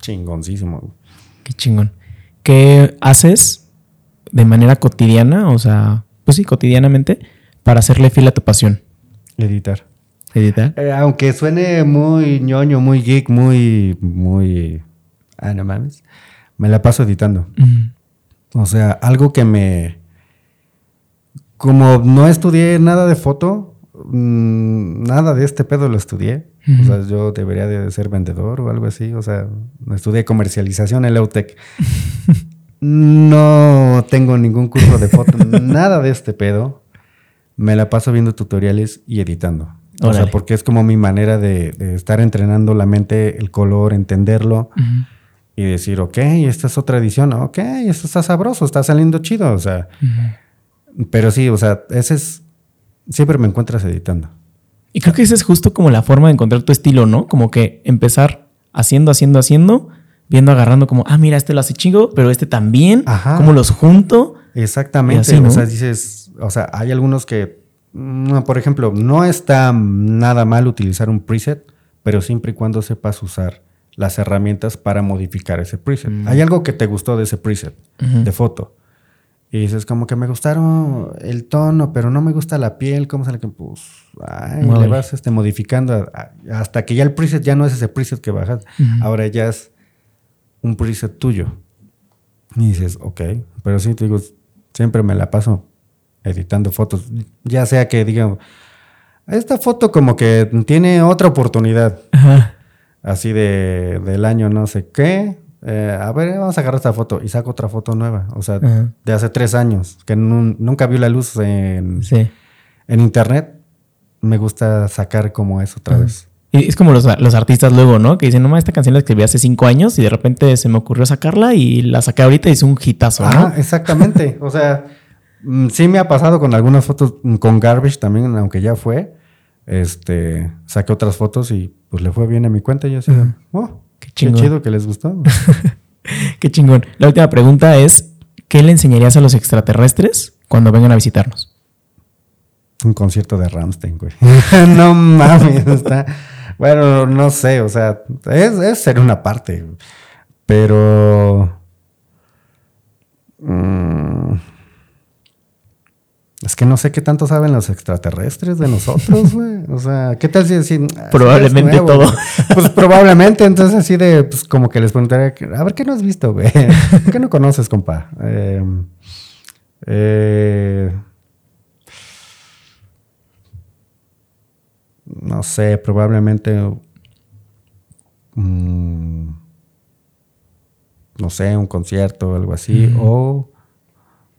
chingoncísimo. Qué chingón. ¿Qué haces de manera cotidiana, o sea, pues sí, cotidianamente, para hacerle fila a tu pasión? Editar. ¿Editar? Eh, aunque suene muy ñoño, muy geek, muy, muy... Ah, no mames. Me la paso editando. O sea, algo que me... Como no estudié nada de foto, mm, nada de este pedo lo estudié. O sea, yo debería de ser vendedor o algo así. O sea, estudié comercialización en Leutec. no tengo ningún curso de foto, nada de este pedo. Me la paso viendo tutoriales y editando. O sea, porque es como mi manera de, estar entrenando la mente, el color, entenderlo y decir, ok, esta es otra edición, ok, esto está sabroso, está saliendo chido, o sea. Pero sí, o sea, ese es. Siempre me encuentras editando. Y creo que esa es justo como la forma de encontrar tu estilo, ¿no? Como que empezar haciendo, haciendo, haciendo, viendo, agarrando como, ah, mira, este lo hace chingo, pero este también, Ajá. como los junto. Exactamente, o sea, dices, o sea, hay algunos que Mm, por ejemplo, no está nada mal utilizar un preset, pero siempre y cuando sepas usar las herramientas para modificar ese preset. Mm. Hay algo que te gustó de ese preset de foto. Y dices, como que me gustaron el tono, pero no me gusta la piel, ¿cómo sale? Pues, ay, le vas este, modificando hasta que ya el preset ya no es ese preset que bajas. Ahora ya es un preset tuyo. Y dices, ok, pero sí, te digo, siempre me la paso editando fotos. Ya sea que digan, esta foto como que tiene otra oportunidad. Así de, del año no sé qué. Eh, a ver, vamos a agarrar esta foto y saco otra foto nueva. O sea, de hace tres años, que nunca vio la luz en, en internet. Me gusta sacar como eso otra vez. Y es como los, artistas luego, ¿no? Que dicen, no, esta canción la escribí hace cinco años y de repente se me ocurrió sacarla y la saqué ahorita y es un hitazo, ¿no? Ah, exactamente. o sea, Mm, sí me ha pasado con algunas fotos, mm, con Garbage también, aunque ya fue. Este, saqué otras fotos y pues le fue bien a mi cuenta y yo así, oh, qué, chido que les gustó. qué chingón. La última pregunta es, ¿qué le enseñarías a los extraterrestres cuando vengan a visitarnos? Un concierto de Ramstein, güey. no mames, está... Bueno, no sé, o sea, es, es ser una parte, pero... Mmm, es que no sé qué tanto saben los extraterrestres de nosotros, güey. O sea, ¿qué tal si decir? Ah, probablemente todo. Pues probablemente, entonces así de, pues como que les preguntaría, a ver, ¿qué no has visto, güey? ¿Qué no conoces, compa? Eh, eh, no sé, probablemente, mm, no sé, un concierto o algo así, o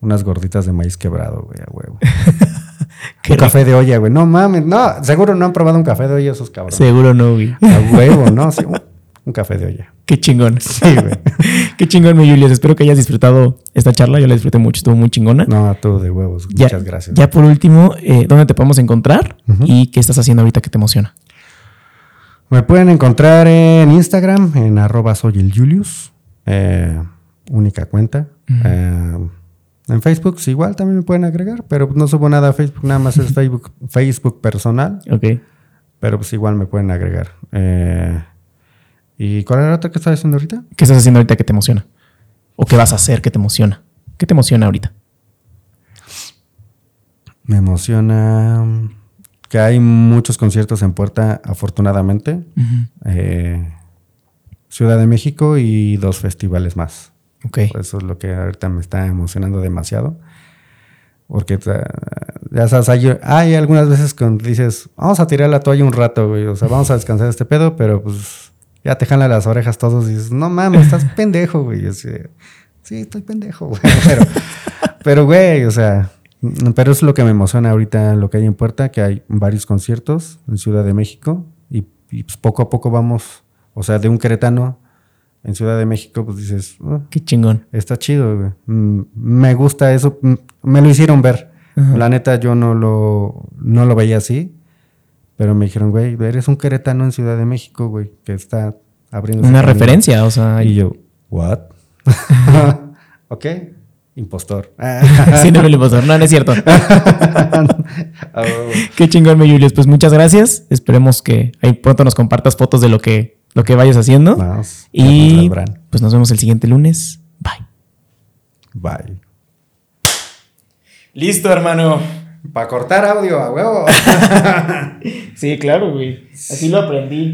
unas gorditas de maíz quebrado, güey, a huevo. un café de olla, güey. No mames, no, seguro no han probado un café de olla esos cabrones. Seguro no, güey. A huevo, ¿no? Sí, un, café de olla. Qué chingón. Sí, güey. Qué chingón, mi Julius. Espero que hayas disfrutado esta charla. Yo la disfruté mucho, estuvo muy chingona. No, todo de huevos. Muchas gracias. Ya por último, eh, ¿dónde te podemos encontrar? ¿Y qué estás haciendo ahorita que te emociona? Me pueden encontrar en Instagram, en arroba soy el Julius. Eh, única cuenta. En Facebook igual también me pueden agregar, pero no subo nada a Facebook, nada más es Facebook, Facebook personal. Ok. Pero pues igual me pueden agregar. Eh, ¿Y cuál era la otra que estás haciendo ahorita? ¿Qué estás haciendo ahorita que te emociona? ¿O qué vas a hacer que te emociona? ¿Qué te emociona ahorita? Me emociona que hay muchos conciertos en puerta, afortunadamente. Eh, Ciudad de México y dos festivales más. Okay. eso es lo que ahorita me está emocionando demasiado. Porque ya sabes, hay, hay, algunas veces cuando dices, vamos a tirar la toalla un rato, güey. O sea, vamos a descansar este pedo, pero pues ya te jalan las orejas todos y dices, no mames, estás pendejo, güey. sí, estoy pendejo, güey. Pero, pero, güey, o sea, pero es lo que me emociona ahorita, lo que hay en puerta, que hay varios conciertos en Ciudad de México y, pues poco a poco vamos, o sea, de un queretano en Ciudad de México, pues dices, oh, qué chingón. Está chido, güey. Mm, me gusta eso, mm, me lo hicieron ver. La neta, yo no lo, no lo veía así, pero me dijeron, güey, eres un queretano en Ciudad de México, güey, que está abriendo. Una referencia, o sea. Y yo, ¿what? ok. Impostor. sí, no, el impostor. No, no es cierto. Qué chingón, mi Julius. Pues muchas gracias. Esperemos que ahí pronto nos compartas fotos de lo que, lo que vayas haciendo. y pues nos vemos el siguiente lunes. Bye. Bye. Listo, hermano. Para cortar audio, a huevo. sí, claro, güey. Así lo aprendí.